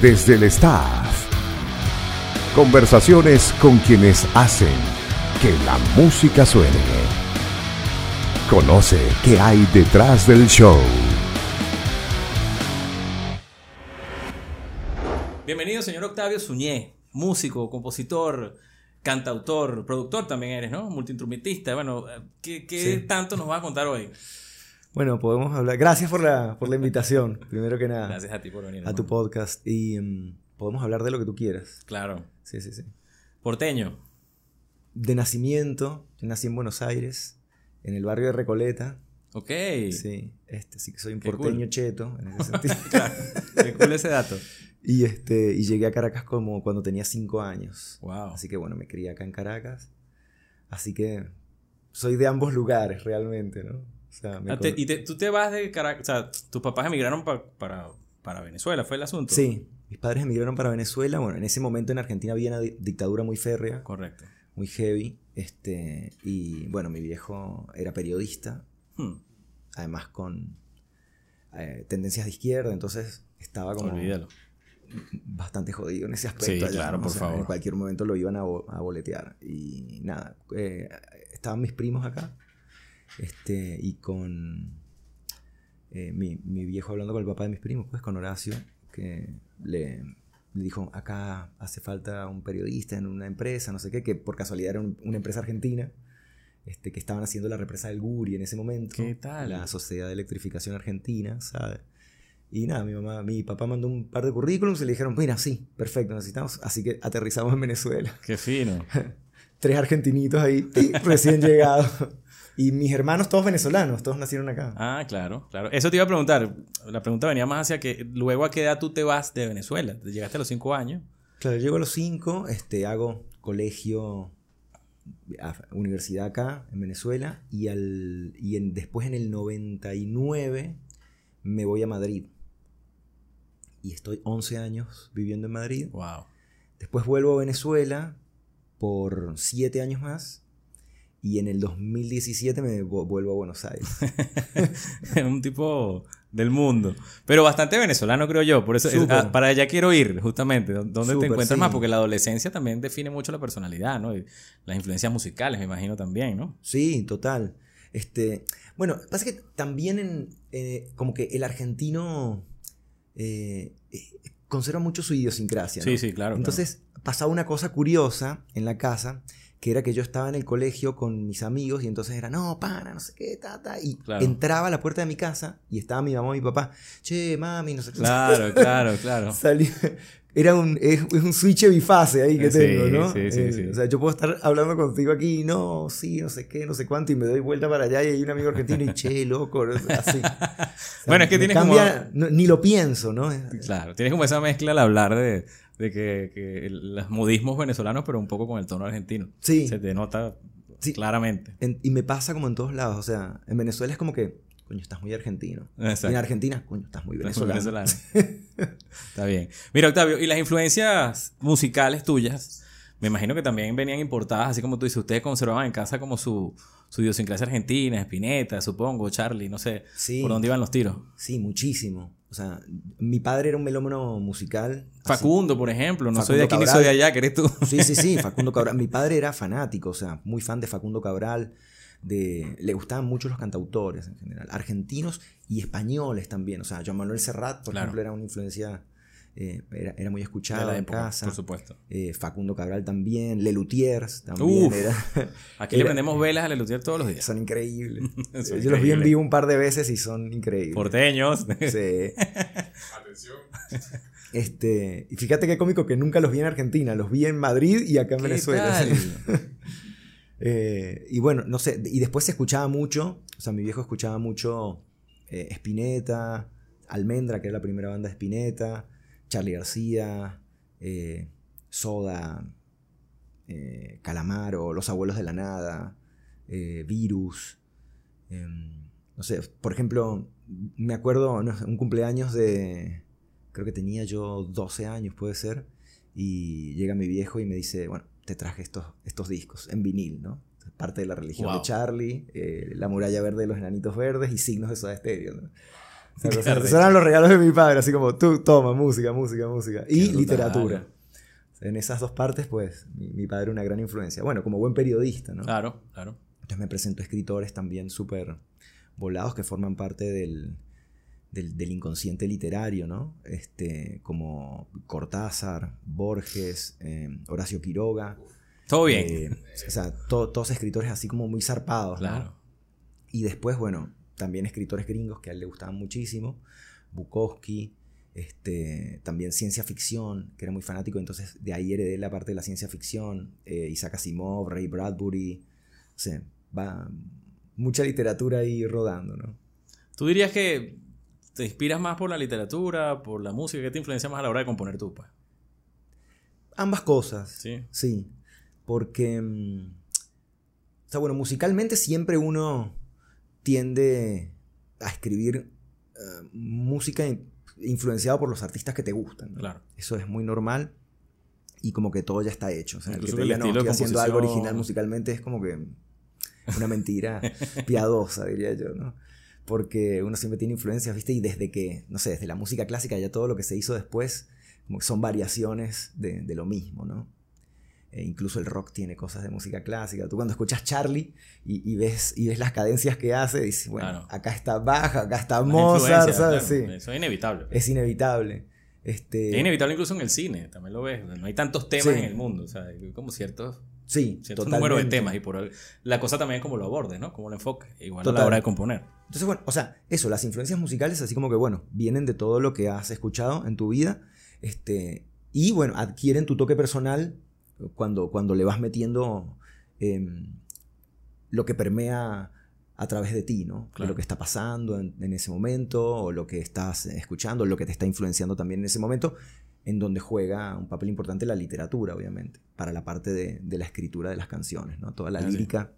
desde el staff. Conversaciones con quienes hacen que la música suene. Conoce qué hay detrás del show. Bienvenido, señor Octavio Suñé, músico, compositor, cantautor, productor también eres, ¿no? Multiinstrumentista. Bueno, ¿qué, qué Sí. tanto nos vas a contar hoy? Bueno, podemos hablar. Gracias por la, por la invitación, primero que nada, Gracias a ti por venir. a tu podcast. Y mm, podemos hablar de lo que tú quieras. Claro. Sí, sí, sí. Porteño. De nacimiento, yo nací en Buenos Aires, en el barrio de Recoleta. Ok. Sí, este, sí que soy un Qué porteño cool. cheto en ese sentido. Claro. Qué cool ese dato. y, este, y llegué a Caracas como cuando tenía cinco años. Wow. Así que bueno, me crié acá en Caracas. Así que soy de ambos lugares realmente, ¿no? O sea, me Ah, te- y te- tú te vas de Caracas, o sea, tus papás emigraron pa- para, para Venezuela, fue el asunto. Sí, mis padres emigraron para Venezuela. Bueno, en ese momento en Argentina había una di- dictadura muy férrea, Correcto. muy heavy. Este, y bueno, mi viejo era periodista, Hmm, además con eh, tendencias de izquierda, entonces estaba como Olvídalo. bastante jodido en ese aspecto. Sí, claro, ¿no? por O sea, favor. En cualquier momento lo iban a, bo- a boletear. Y nada, eh, estaban mis primos acá. Este, y con eh, mi, mi viejo hablando con el papá de mis primos, pues con Horacio, que le, le dijo, acá hace falta un periodista en una empresa, no sé qué, que por casualidad era un- una empresa argentina. Este, que estaban haciendo la represa del Guri en ese momento. ¿Qué tal? La Sociedad de Electrificación Argentina, ¿sabes? Y nada, mi mamá, mi papá mandó un par de currículums y le dijeron, mira, sí, perfecto, necesitamos. Así que aterrizamos en Venezuela. Qué fino. Tres argentinitos ahí, recién llegados. Y mis hermanos todos venezolanos, todos nacieron acá. Ah, claro, claro. Eso te iba a preguntar. La pregunta venía más hacia que luego a qué edad tú te vas de Venezuela. Te Llegaste a los cinco años. Claro, llego a los cinco, este, hago colegio, universidad acá, en Venezuela, y, al, y en- después en el 99 me voy a Madrid. Y estoy 11 años viviendo en Madrid. Wow. Después vuelvo a Venezuela por 7 años más. Y en el 2017 me vu- vuelvo a Buenos Aires. un tipo del mundo. Pero bastante venezolano, creo yo. Por eso, es- ah, para allá quiero ir, justamente. ¿Dó- ¿Dónde te encuentras sí. más? Porque la adolescencia también define mucho la personalidad, ¿no? Y las influencias musicales, me imagino también, ¿no? Sí, total. Este, bueno, pasa que también en, eh, como que el argentino eh, eh, conserva mucho su idiosincrasia. ¿no? Sí, sí, claro. Entonces pasaba una cosa curiosa en la casa, que era que yo estaba en el colegio con mis amigos y entonces era, no, pana, no sé qué, ta, ta. Y Claro. entraba a la puerta de mi casa y estaba mi mamá y mi papá, che, mami, no sé qué. Claro, claro, claro. Era un, es, es un switch bifase ahí que Sí, tengo, ¿no? sí, sí, Eh, sí. O sea, yo puedo estar hablando contigo aquí, no, sí, no sé qué, no sé cuánto, y me doy vuelta para allá y hay un amigo argentino y che, loco, así. O sea, Bueno, es que tienes cambia- no- ni lo pienso, ¿no? Claro, tienes como esa mezcla al hablar de, de que, que el- los modismos venezolanos, pero un poco con el tono argentino. Sí. Se te nota Sí. claramente. En- y me pasa como en todos lados, o sea, en Venezuela es como que, coño, estás muy argentino. Y en. Argentina, coño, estás muy venezolano. Venezolano. Está bien. Mira, Octavio, y las influencias musicales tuyas, me imagino que también venían importadas, así como tú dices, ustedes conservaban en casa como su, su idiosincrasia argentina, Spinetta, supongo, Charlie, no sé, Sí. por dónde iban los tiros. Sí, muchísimo. O sea, mi padre era un melómano musical. así- Facundo, por ejemplo, no soy de aquí ni soy de allá, que eres tú. Sí, sí, sí, Facundo Cabral. Mi padre era fanático, o sea, muy fan de Facundo Cabral. De, le gustaban mucho los cantautores en general, argentinos y españoles también. O sea, Joan Manuel Serrat, por Claro. ejemplo, era una influencia, eh, era, era muy De escuchado la en época, casa. por supuesto. Eh, Facundo Cabral también, Lelutiers también. Uf. era- Aquí le prendemos velas a Lelutier todos los días. son increíbles. Son Yo los vi en vivo un par de veces y son increíbles. Porteños. Sí. Este, y fíjate qué cómico que nunca los vi en Argentina, los vi en Madrid y acá en ¿Qué Venezuela. tal? Eh, y bueno, no sé, y después se escuchaba mucho, o sea, mi viejo escuchaba mucho eh, Spinetta, Almendra, que era la primera banda de Spinetta, Charlie García, eh, Soda, eh, Calamaro, Los Abuelos de la Nada, eh, Virus. em, no sé, por ejemplo, me acuerdo no un cumpleaños de, creo que tenía yo 12 años, puede ser, y llega mi viejo y me dice, bueno, te traje estos, estos discos en vinil, ¿no? Parte de la religión Wow. de Charlie, La muralla verde de los enanitos verdes y signos de Soda Stereo. ¿no? Sea, esos eran los regalos de mi padre, así como tú, toma, música, música, música. Y brutal. literatura. En esas dos partes, pues, mi, mi padre una gran influencia. Bueno, como buen periodista, ¿no? Claro, claro. Entonces me presentó escritores también súper volados que forman parte del, del, del inconsciente literario, ¿no? Este, como Cortázar, Borges, eh, Horacio Quiroga. Todo bien. Eh, o sea, to- todos escritores así como muy zarpados, ¿no? claro. Y después, bueno, también escritores gringos que a él le gustaban muchísimo. Bukowski, este, también ciencia ficción, que era muy fanático, entonces de ahí heredé la parte de la ciencia ficción. eh, Isaac Asimov, Ray Bradbury. O sea, va mucha literatura ahí rodando, ¿no? ¿Tú dirías que te inspiras más por la literatura, por la música? ¿Qué te influencia más a la hora de componer tú? Pues? Ambas cosas. Sí. Sí. Porque. mm, O sea, bueno, musicalmente siempre uno tiende a escribir eh, música in- influenciada por los artistas que te gustan. ¿no? Claro. Eso es muy normal y como que todo ya está hecho. O sea, el que te diga, no, estoy haciendo algo composición". original musicalmente es como que una mentira piadosa, diría yo, ¿no? Porque uno siempre tiene influencias, ¿viste? Y desde que, no sé, desde la música clásica ya todo lo que se hizo después, como que son variaciones de, de lo mismo, ¿no? E incluso el rock tiene cosas de música clásica. Tú cuando escuchas Charlie y, y ves, y ves las cadencias que hace, dices, bueno, Claro. acá está Bach, acá está Mozart, ¿sabes? claro, Sí. Eso es inevitable. Es inevitable. Este, Es inevitable incluso en el cine, también lo ves. No hay tantos temas Sí. en el mundo, o sea, como ciertos, sí, cierto totalmente. número de temas. Y por el- la cosa también es como lo abordes, ¿no? Como lo enfoques. Igual a Total. la hora de componer. Entonces, bueno, o sea, eso, las influencias musicales, así como que, bueno, vienen de todo lo que has escuchado en tu vida, este, y bueno, adquieren tu toque personal cuando, cuando le vas metiendo em, lo que permea a través de ti, ¿no? De Claro. lo que está pasando en, en ese momento, o lo que estás escuchando, lo que te está influenciando también en ese momento, en donde juega un papel importante la literatura, obviamente, para la parte de, de la escritura de las canciones, ¿no? Toda la sí. lírica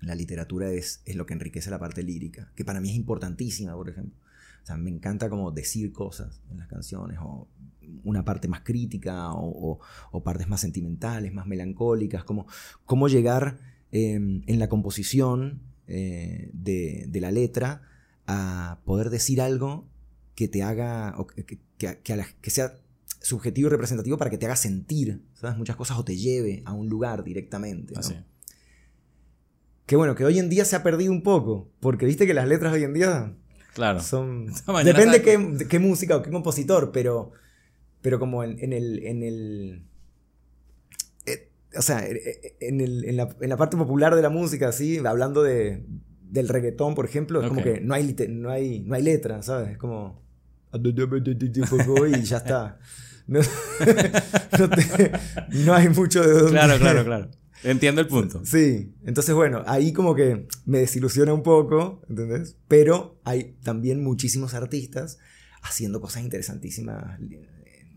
la literatura es, es lo que enriquece la parte lírica, que para mí es importantísima, por ejemplo. O sea, me encanta como decir cosas en las canciones, o una parte más crítica, o, o- o partes más sentimentales, más melancólicas, como cómo llegar eh, en la composición eh, de, de la letra a poder decir algo que te haga, o que, que- que- que a la- que sea subjetivo y representativo para que te haga sentir, ¿sabes? Muchas cosas o te lleve a un lugar directamente. ¿no? Así. Que bueno, que hoy en día se ha perdido un poco, porque viste que las letras hoy en día Claro. son... Depende qué, de qué música o qué compositor, pero, pero como en, en el... En el eh, o sea, eh, eh, en, el- en la, en la parte popular de la música, así, hablando de, del reggaetón, por ejemplo, es como que no hay, no, hay, no hay letra, ¿sabes? Es como... Y ya está. No, no te- no hay mucho de dónde... Claro, claro, claro. Entiendo el punto. Sí, entonces bueno, ahí como que me desilusiona un poco, ¿entendés? Pero hay también muchísimos artistas haciendo cosas interesantísimas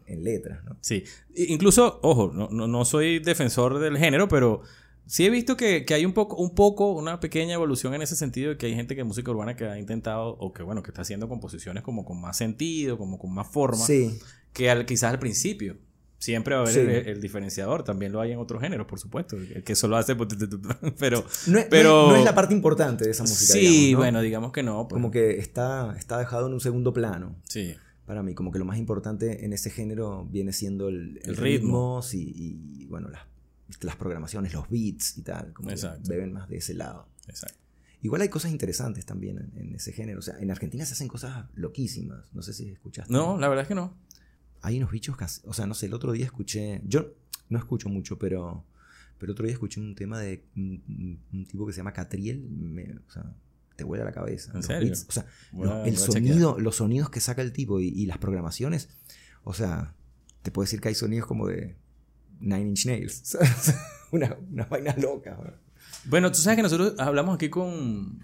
en, letras, ¿no? Sí. Incluso, ojo, no, no, no soy defensor del género, pero sí he visto que, que hay un poco, un poco, una pequeña evolución en ese sentido de que hay gente que en música urbana que ha intentado, o que bueno, que está haciendo composiciones como con más sentido, como con más forma, Sí, que al, quizás al principio. Siempre va a haber Sí. el, el diferenciador, también lo hay en otros géneros, por supuesto, el que solo hace... Pero, no es, pero... no es- no es la parte importante de esa música. Sí, digamos, ¿no? bueno, digamos que no. pues. Como que está, está dejado en un segundo plano. Sí, Para mí, como que lo más importante en ese género viene siendo el, El ritmo. ritmo y, y, bueno, las, las programaciones, los beats y tal. Como que Exacto. beben más de ese lado. exacto. Igual hay cosas interesantes también en, en ese género. O sea, en Argentina se hacen cosas loquísimas. No sé si escuchaste. No, la verdad es que no. Hay unos bichos hace- O sea, no sé, el otro día escuché. Yo no escucho mucho, pero. Pero otro día escuché un tema de un, un- un tipo que se llama Catriel. me- o sea, te vuela la cabeza. ¿En Los serio? beats, o sea, el sonido, los sonidos que saca el tipo y, y las programaciones. O sea, te puedo decir que hay sonidos como de Nine Inch Nails. Una, una vaina loca. ¿no? Bueno, tú sabes que nosotros hablamos aquí con,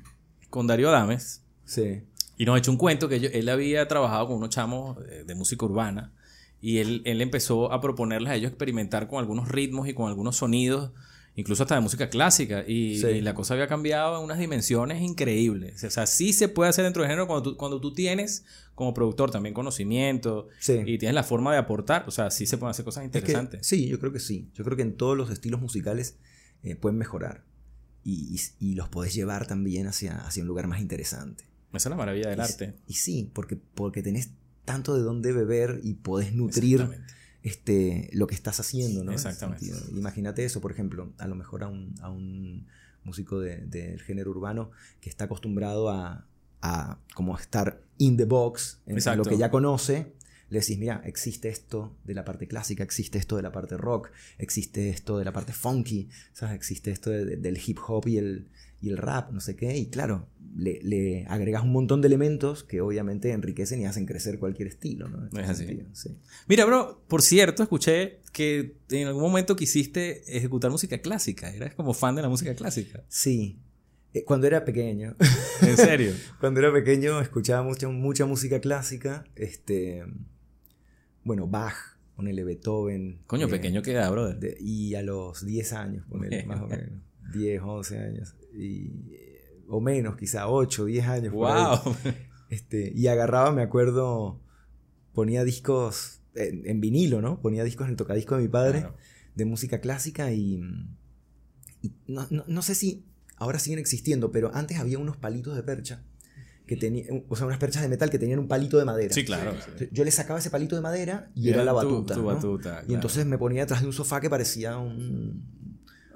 con Darío Adames Sí. y nos echó un cuento que yo- él había trabajado con unos chamos eh, de música urbana y él, él empezó a proponerles a ellos experimentar con algunos ritmos y con algunos sonidos, incluso hasta de música clásica. Y, Sí. y la cosa había cambiado en unas dimensiones increíbles. O sea, sí se puede hacer dentro del género cuando tú, cuando tú tienes como productor también conocimiento Sí. y tienes la forma de aportar. O sea, sí se pueden hacer cosas Es que- interesantes. sí, yo creo que sí. Yo creo que en todos los estilos musicales eh, pueden mejorar. Y, y- y los podés llevar también hacia, hacia un lugar más interesante. Esa es la maravilla del Y- arte. Y sí, porque, porque tenés tanto de dónde beber y podés nutrir Exactamente. Este, lo que estás haciendo, ¿no? Exactamente. Imagínate eso, por ejemplo, a lo mejor a un, a un músico de- del género urbano que está acostumbrado a, a como estar in the box, en, en Exacto. lo que ya conoce, le decís, mira, existe esto de la parte clásica, existe esto de la parte rock, existe esto de la parte funky, ¿sabes? existe esto de- de- del hip hop y el, y el rap, no sé qué, y claro, le, le agregas un montón de elementos que obviamente enriquecen y hacen crecer cualquier estilo, ¿no? Es así. sentido, sí. Mira, bro, por cierto, escuché que en algún momento quisiste ejecutar música clásica. Eras como fan de la música clásica. Sí. Eh, Cuando era pequeño, En serio. cuando era pequeño escuchaba mucha, mucha música clásica, este, bueno, Bach, ponele Beethoven. Coño, eh, pequeño queda, brother. de- y a los 10 años, ponele, más o menos. 10, 11 años. Y, o menos, quizá 8, 10 años. por ahí. wow. Este, y agarraba, me acuerdo, ponía discos en, en vinilo, ¿no? Ponía discos en el tocadisco de mi padre Claro. de música clásica y, y no, no- no sé si ahora siguen existiendo, pero antes había unos palitos de percha que tenían, o sea, unas perchas de metal que tenían un palito de madera. Sí, claro. Yo le sacaba ese palito de madera y era, la tu- batuta. tu ¿no? batuta, Y claro. entonces me ponía detrás de un sofá que parecía un,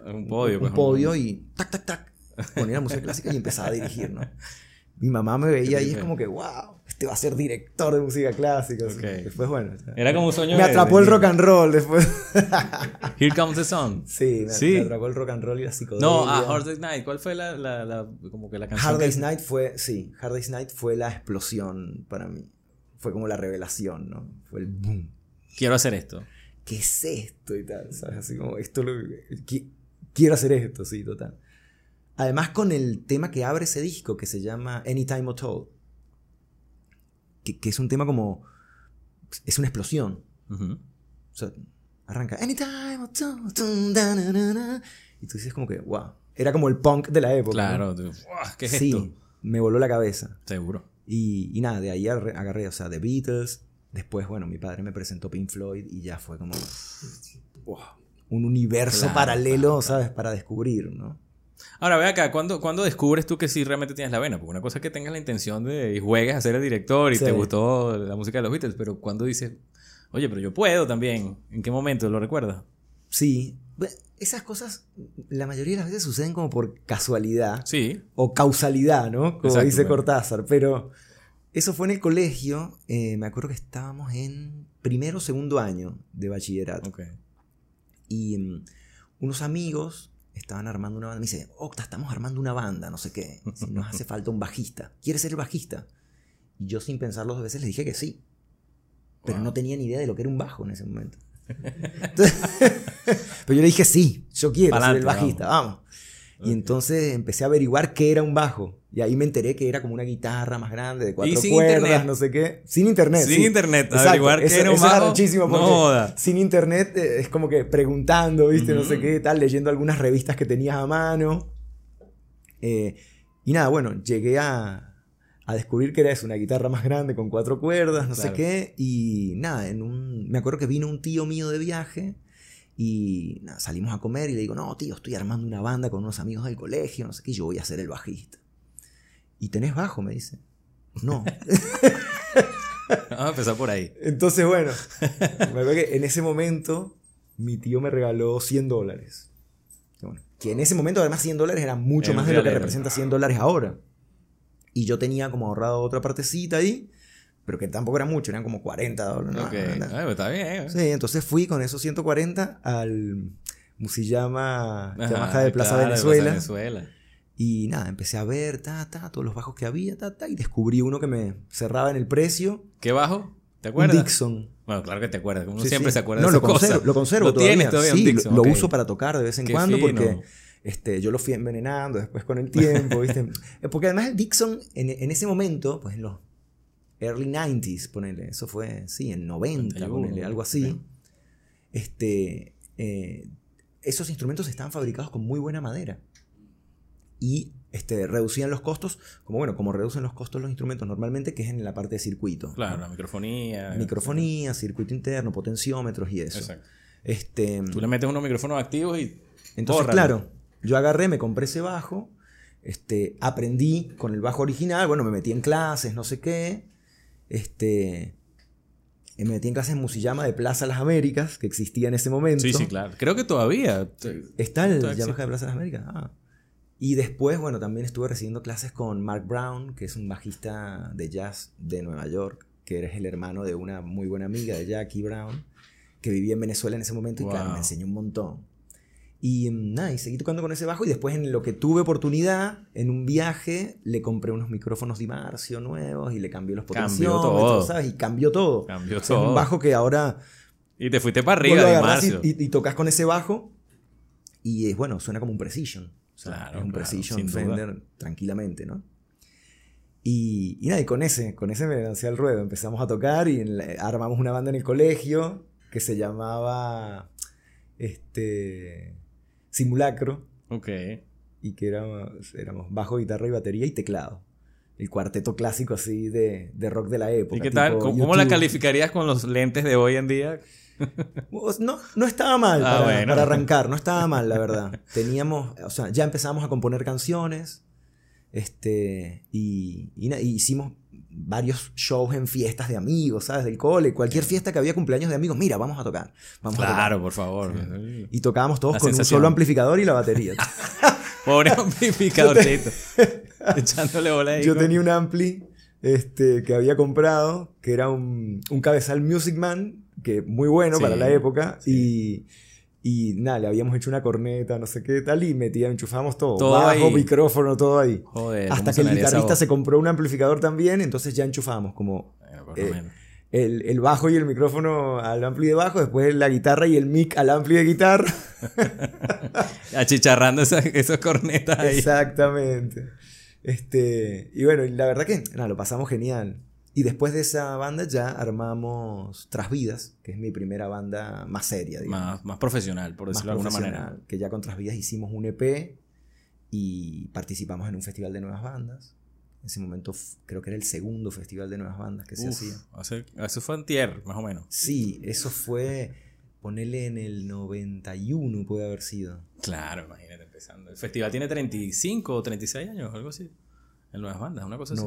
Un podio. un pues, podio y tac, tac, tac. Ponía música clásica y empezaba a dirigir, ¿no? Mi mamá me veía y es como que, wow, este va a ser director de música clásica. así. Ok. Después, bueno. o sea, Era como un sueño me atrapó de el rock and roll después. Here comes the sun. Sí, me, Sí. me atrapó el rock and roll y la psicodelia. No, a Hard Day's Night. ¿Cuál fue la, la, la- como que la canción? Hard que- Day's Night fue, sí, Hard Day's Night fue la explosión para mí. Fue como la revelación, ¿no? Fue el boom. Quiero hacer esto. ¿Qué es esto? Y tal, ¿sabes? Así como, esto lo qui- Quiero hacer esto, sí, total. Además con el tema que abre ese disco, que se llama Anytime at All. Que, que es un tema como... Es una explosión. O sea, arranca Anytime at all. Y tú dices como que, wow. Era como el punk de la época. ¿no? Claro. tú, "Uah, ¿Qué es sí, esto? me voló la cabeza. Seguro. Y, y nada, de ahí agarré, agarré, o sea, The Beatles. Después, bueno, mi padre me presentó Pink Floyd y ya fue como wow, un universo Claro, paralelo, claro, ¿sabes? Para descubrir, ¿no? Ahora, ve acá, ¿cuándo, cuándo descubres tú que sí realmente tienes la vena? Porque una cosa es que tengas la intención de y juegues a ser el director y Sí. te gustó la música de los Beatles, pero cuando dices, oye, pero yo puedo también, ¿en qué momento lo recuerdas? Sí, esas cosas la mayoría de las veces suceden como por casualidad Sí, o causalidad, ¿no? Como Exacto, dice. Cortázar. Pero eso fue en el colegio, eh, me acuerdo que estábamos en primero o segundo año de bachillerato. ok. Y mm, unos amigos estaban armando una banda. Me dice, Octa, estamos armando una banda, no sé qué. Si nos hace falta un bajista. ¿Quieres ser el bajista? Y yo sin pensarlo dos veces les dije que sí. Pero Wow. no tenía ni idea de lo que era un bajo en ese momento. Entonces- pero yo le dije sí, yo quiero ser el bajista, vamos. Y entonces empecé a averiguar qué era un bajo. Y ahí me enteré que era como una guitarra más grande de cuatro sin cuerdas, internet. no sé qué. Sin internet. Sin sí. internet, Exacto, averiguar eso- era un eso es arrechísimo no porque joda. sin internet eh, es como que preguntando, ¿viste? No sé qué, tal, leyendo algunas revistas que tenías a mano. Eh, y nada, bueno, llegué a, a descubrir que era eso, una guitarra más grande con cuatro cuerdas, no sé Claro. qué. Y nada, en un, me acuerdo que vino un tío mío de viaje y nada, salimos a comer y le digo, no, tío, estoy armando una banda con unos amigos del colegio, no sé qué, y yo voy a ser el bajista. ¿Y tenés bajo? Me dice. No. Vamos a empezar por ahí. Entonces, bueno, me acuerdo que en ese momento mi tío me regaló 100 dólares. Que bueno, que en ese momento además 100 dólares era mucho Es más de lo que representa 100 dólares ahora. Y yo tenía como ahorrado otra partecita ahí, pero que tampoco era mucho, eran como 40 dólares. ¿no? ok. Ay, pero está bien. ¿eh? Sí, entonces fui con esos 140 al Musillama Yamaha de Plaza claro, de Venezuela. Venezuela. Y nada, empecé a ver, ta, ta, todos los bajos que había, ta, ta, y descubrí uno que me cerraba en el precio. ¿Qué bajo? ¿Te Un acuerdas? Dixon. Bueno, claro que te acuerdas. Uno Sí, siempre sí. se acuerda no, de lo conservo. Lo conservo ¿Lo todavía. tienes todavía Sí, lo- Dixon? lo, ok. uso para tocar de vez en Qué cuando fino. porque este, yo lo fui envenenando después con el tiempo, ¿viste? Eh, porque además el Dixon en, en ese momento, pues en los early 90s, ponele, eso fue, sí, en 90, 91, ponele, algo así. Este, eh, esos instrumentos estaban fabricados con muy buena madera. Y este, reducían los costos, como bueno, como reducen los costos los instrumentos normalmente, que es en la parte de circuito. Claro, la microfonía. Microfonía, circuito interno, potenciómetros y eso. Exacto. Este, Tú le metes unos micrófonos activos y. entonces, bórralo. claro, yo agarré, me compré ese bajo Este, aprendí con el bajo original, bueno, me metí en clases, no sé qué. Este, me metí en clases en Musillama de Plaza Las Américas, que existía en ese momento. Sí, sí, claro. Creo que todavía. Está el Yamaha de Plaza Las Américas. Ah. Y después, bueno, también estuve recibiendo clases con Mark Brown, que es un bajista de jazz de Nueva York, que es el hermano de una muy buena amiga de Jackie Brown, que vivía en Venezuela en ese momento y claro, me enseñó un montón. Y mm, nada, y seguí tocando con ese bajo y después en lo que tuve oportunidad, en un viaje, le compré unos micrófonos Di Marcio nuevos y le cambié los Cambió potenciómetros, todo. ¿sabes? Y cambió todo. Cambió Es todo. un bajo que ahora Y te fuiste para arriba, lo Di agarrás y, y- y tocas con ese bajo y es bueno, suena como un Precision. O sea, Claro, es un claro, Precision duda. Fender tranquilamente, ¿no? Y, y nada, y con ese, con ese me lancé al ruedo. Empezamos a tocar y la- armamos una banda en el colegio que se llamaba este Simulacro Ok. y que éramos, éramos bajo, guitarra y batería y teclado. El cuarteto clásico así de, de rock de la época. ¿Y qué tal? ¿Cómo, cómo la calificarías con los lentes de hoy en día? No, no estaba mal Ah, para, bueno. para arrancar, no estaba mal, la verdad. Teníamos, o sea, ya empezamos a componer canciones. Este, y, y na- y hicimos varios shows en fiestas de amigos, ¿sabes? Del cole, cualquier fiesta que había cumpleaños de amigos, mira, vamos a tocar. Vamos a tocar. Claro, por favor. Y tocábamos todos La con sensación. un solo amplificador y la batería. Pobre amplificadorcito. Echándole bola ahí. Yo con- tenía un ampli este, que había comprado, que era un, un cabezal Music Man, que muy bueno Sí, para la época, y, y nada, le habíamos hecho una corneta, no sé qué tal, y metía, enchufábamos todo, Todo bajo, ahí. micrófono, todo ahí. Joder, ¿cómo Hasta que el guitarrista se compró un amplificador también, entonces ya enchufábamos como Bueno, por lo eh, menos. el, el bajo y el micrófono al ampli de bajo, después la guitarra y el mic al ampli de guitarra. Achicharrando esas, esas cornetas ahí. Exactamente. Este, y bueno, la verdad que nada, lo pasamos genial. Y después de esa banda ya armamos Trasvidas, que es mi primera banda más seria, digamos. Más, más profesional, por más decirlo de alguna manera. Que ya con Trasvidas hicimos un EP y participamos en un festival de nuevas bandas. En ese momento creo que era el segundo festival de nuevas bandas que se Uf, hacía. hace- eso fue antier, más o menos. Sí, eso fue, ponerle en el 91 puede haber sido. Claro, imagínate empezando. El festival tiene 35 o 36 años, algo así. En nuevas bandas, una cosa así.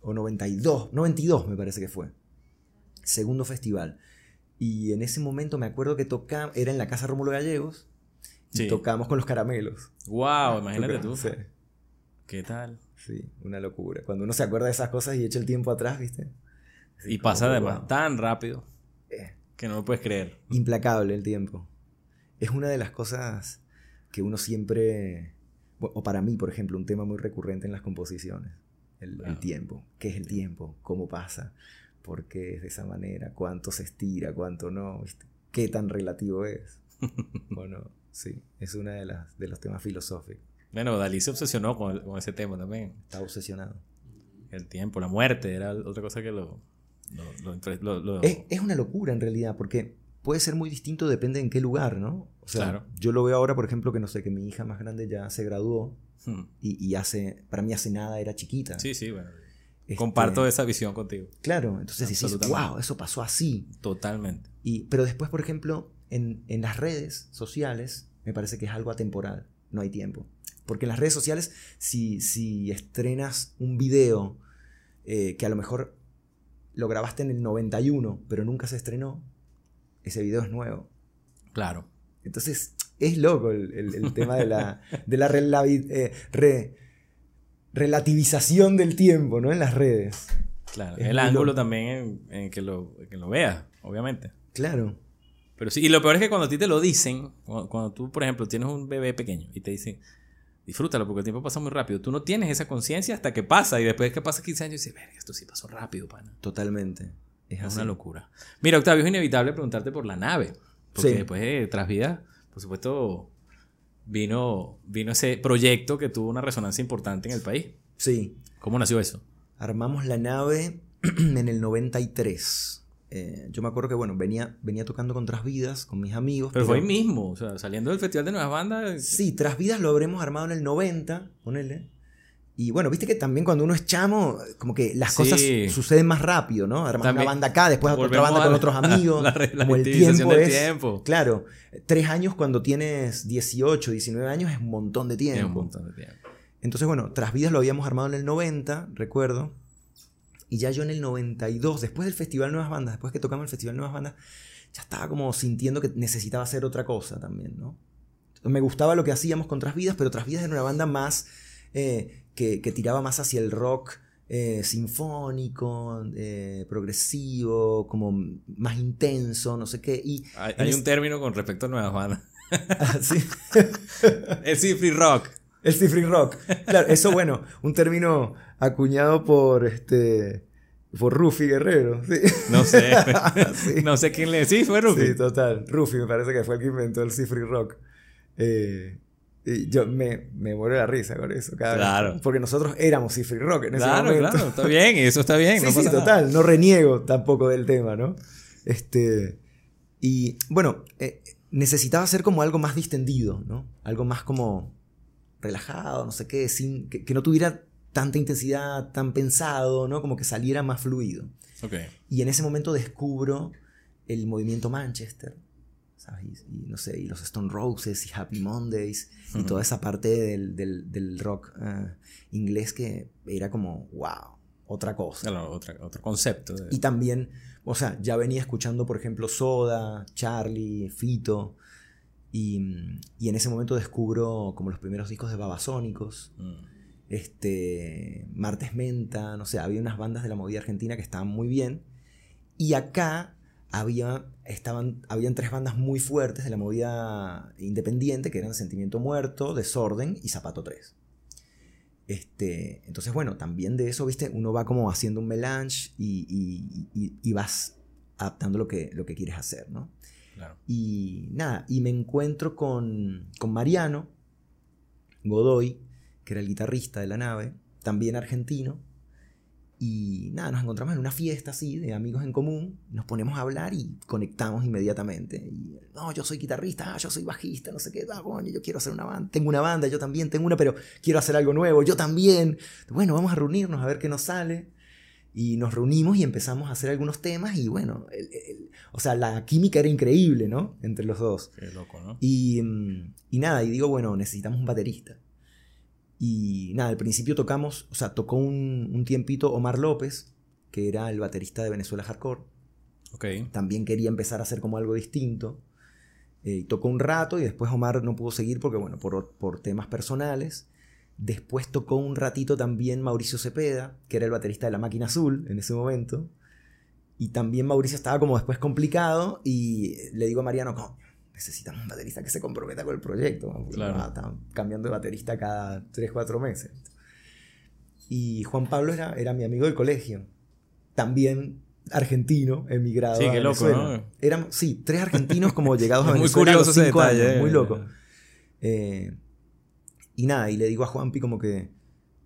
O 92, 92 me parece que fue. Segundo festival. Y en ese momento me acuerdo que tocamos, era en la casa Rómulo Gallegos, y Sí. tocamos con los caramelos. Wow, imagínate tú. Sí, ¿Qué tal? sí, una locura. Cuando uno se acuerda de esas cosas y echa el tiempo atrás, ¿viste? Y pasa además wow. tan rápido Eh. que no lo puedes creer. Implacable el tiempo. Es una de las cosas que uno siempre, o para mí, por ejemplo, un tema muy recurrente en las composiciones. El, el Claro. tiempo. ¿Qué es el tiempo? ¿Cómo pasa? ¿Por qué es de esa manera? ¿Cuánto se estira? ¿Cuánto no? ¿Qué tan relativo es? ¿O no? Sí, es uno de, las, de los temas filosóficos. Bueno, Dalí se obsesionó con, el- con ese tema también. Está obsesionado. El tiempo, la muerte, era otra cosa que lo... lo, lo- lo- Es, es una locura en realidad, porque puede ser muy distinto, depende en qué lugar, ¿no? O sea, Claro. yo lo veo ahora, por ejemplo, que no sé, que mi hija más grande ya se graduó Hmm. y, y hace, para mí hace nada era chiquita. Sí, sí, bueno. Este, Comparto esa visión contigo. Claro, entonces dices, wow, eso pasó así. Totalmente. Y, pero después, por ejemplo, en, en las redes sociales, me parece que es algo atemporal, no hay tiempo. Porque en las redes sociales, si, si estrenas un video eh, que a lo mejor lo grabaste en el 91, pero nunca se estrenó, ese video es nuevo. Claro. Entonces, es loco el, el- el tema de la, de la relavi- eh, re- relativización del tiempo, ¿no? En las redes. Claro. Es el ángulo loco. también en, en que, lo, en que lo veas, obviamente. Claro. Pero sí, y lo peor es que cuando a ti te lo dicen, cuando, cuando tú, por ejemplo, tienes un bebé pequeño y te dicen, disfrútalo porque el tiempo pasa muy rápido, tú no tienes esa conciencia hasta que pasa y después que pasa 15 años dices, verga, esto sí pasó rápido, pana. Totalmente. Es así. una locura. Mira, Octavio, es inevitable preguntarte por la nave. Porque Sí. después de Tras Vida, por supuesto, vino, vino ese proyecto que tuvo una resonancia importante en el país. Sí. ¿Cómo nació eso? Armamos la nave en el 93. Eh, yo me acuerdo que, bueno, venía, venía tocando con Trasvidas, con mis amigos. Pero fue ahí mismo, o sea, saliendo del Festival de Nuevas Bandas. Sí, Trasvidas lo habremos armado en el 90, ponele. Y bueno, viste que también cuando uno es chamo, como que las Sí. cosas suceden más rápido, ¿no? Armas También una banda acá, después otra banda con la- otros amigos. la como el tiempo del es. tiempo. Claro, tres años cuando tienes 18, 19 años es un montón de tiempo. Es un montón de tiempo. Entonces, bueno, Tras Vidas lo habíamos armado en el 90, recuerdo. Y ya yo en el 92, después del Festival Nuevas Bandas, después que tocamos el Festival Nuevas Bandas, ya estaba como sintiendo que necesitaba hacer otra cosa también, ¿no? Me gustaba lo que hacíamos con Tras Vidas, pero Tras Vidas era una banda más eh, que, que, tiraba más hacia el rock eh, sinfónico, eh, progresivo, como más intenso, no sé qué. Y hay, hay un término con respecto a nuevas bandas. Ah, ¿sí? el Cifri Rock. El Cifri Rock. Claro, eso bueno, un término acuñado por este por Rufi Guerrero. ¿sí? No sé. sí. No sé quién le. Sí, fue Rufi. Sí, total. Rufi me parece que fue el que inventó el Cifri Rock. Eh, y yo me, me muero de la risa con eso. Cada Claro. vez. Porque nosotros éramos Cifri Rock en ese Claro, momento. claro. Está bien, eso está bien. Sí, no sí, pasa nada. total. No reniego tampoco del tema, ¿no? Este. Y bueno, eh, necesitaba ser como algo más distendido, ¿no? Algo más como relajado, no sé qué, sin, que, que no tuviera tanta intensidad, tan pensado, ¿no? Como que saliera más fluido. Ok. Y en ese momento descubro el movimiento Manchester, ¿sabes? Y, y no sé, y los Stone Roses y Happy Mondays y toda esa parte del, del- del rock eh, inglés que era como, wow, otra cosa. Claro, otra- otro concepto. de- Y también, o sea, ya venía escuchando, por ejemplo, Soda, Charlie, Fito. Y, y en ese momento descubro como los primeros discos de Babasónicos, Mm. este, Martes Menta, no sé, había unas bandas de la movida argentina que estaban muy bien. Y acá había, estaban, habían tres bandas muy fuertes de la movida independiente, que eran Sentimiento Muerto, Desorden y Zapato 3. Este, entonces, bueno, también de eso, viste, uno va como haciendo un melange y, y- y- y vas adaptando lo que, lo que quieres hacer, ¿no? Claro. Y nada, y me encuentro con, con Mariano Godoy, que era el guitarrista de la nave, también argentino. Y nada, nos encontramos en una fiesta así, de amigos en común, nos ponemos a hablar y conectamos inmediatamente. Y, no, yo soy guitarrista, ah, yo soy bajista, no sé qué, ah, coño, yo quiero hacer una banda, tengo una banda, yo también tengo una, pero quiero hacer algo nuevo, yo también. Bueno, vamos a reunirnos a ver qué nos sale. Y nos reunimos y empezamos a hacer algunos temas y bueno, el- el- o sea, la química era increíble, ¿no? Entre los dos. Qué loco, ¿no? Y, mm, y nada, y digo, bueno, necesitamos un baterista. Y nada, al principio tocamos, o sea, tocó un, un tiempito Omar López, que era el baterista de Venezuela Hardcore. Ok. También quería empezar a hacer como algo distinto. Eh, y tocó un rato y después Omar no pudo seguir porque, bueno, por, por temas personales. Después tocó un ratito también Mauricio Cepeda, que era el baterista de La Máquina Azul en ese momento. Y también Mauricio estaba como después complicado y le digo a Mariano, "Coño, necesitamos un baterista que se comprometa con el proyecto. Claro. ah, están cambiando de baterista cada 3, 4 meses. Y Juan Pablo era, era mi amigo del colegio. También argentino, emigrado Sí, qué loco. ¿no? Éramos, sí, tres argentinos como llegados a muy Venezuela los curioso ese detalle, años, eh. muy loco. Eh, y nada, y le digo a Juanpi como que,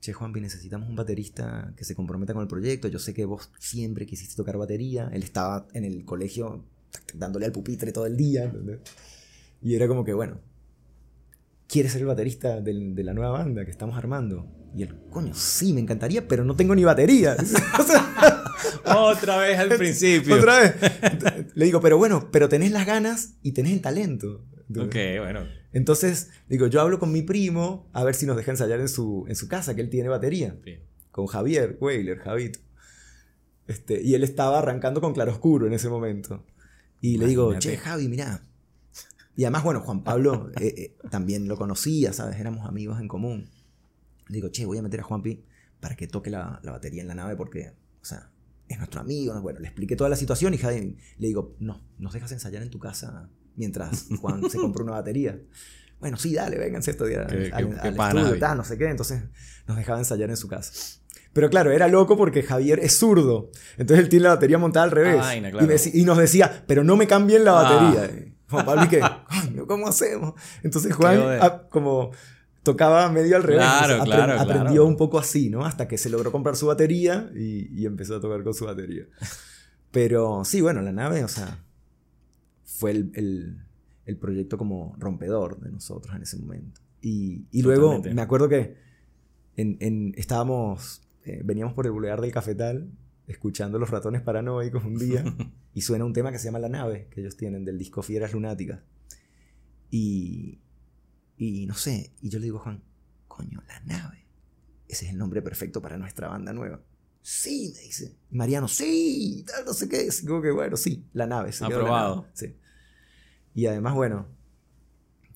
che Juanpi, necesitamos un baterista que se comprometa con el proyecto. Yo sé que vos siempre quisiste tocar batería. Él estaba en el colegio dándole al pupitre todo el día. ¿entendés? Y era como que, bueno, ¿quieres ser el baterista del- de la nueva banda que estamos armando? Y él, coño, sí, me encantaría, pero no tengo ni batería. Otra vez al principio. otra vez. Le digo, pero bueno, pero tenés las ganas y tenés el talento. Ok, bueno. Entonces, digo, yo hablo con mi primo a ver si nos deja ensayar en su, en su casa, que él tiene batería. Bien. Con Javier Weiler, Javito. Este, y él estaba arrancando con claroscuro en ese momento. Y le digo, che, Javi, mirá. Y además, bueno, Juan Pablo eh, eh, también lo conocía, ¿sabes? Éramos amigos en común. Le digo, che, voy a meter a Juanpi para que toque la, la batería en la nave porque, o sea, es nuestro amigo. Bueno, le expliqué toda la situación y Javi le digo, no, nos dejas ensayar en tu casa mientras Juan se compró una batería. Bueno, sí, dale, vénganse estos días al, al pana, estudio, tal, no sé qué. Entonces nos dejaba ensayar en su casa. Pero claro, era loco porque Javier es zurdo. Entonces él tiene la batería montada al revés. Ah, vaina, y, claro. y nos decía, pero no me cambien la Ah. batería. Y Juan Pablo, ¿y qué? Coño, ¿cómo hacemos? Entonces Juan, ah, como tocaba medio al revés. Claro, Entonces, claro, aprendió claro. un poco así, ¿no? Hasta que se logró comprar su batería y, y empezó a tocar con su batería. Pero sí, bueno, la nave, o sea, fue el, el- el proyecto como rompedor de nosotros en ese momento. Y, y luego me acuerdo que en, en- estábamos, eh, veníamos por el Boulevard del Cafetal escuchando Los Ratones Paranoicos un día y suena un tema que se llama La Nave, que ellos tienen, del disco Fieras Lunáticas. Y, y no sé, y yo le digo a Juan, coño, La Nave. ese es el nombre perfecto para nuestra banda nueva. Sí, me dice. Mariano, sí, tal, no sé qué. Así como que, bueno, sí, la nave. Se Aprobado. nave, sí. Y además, bueno,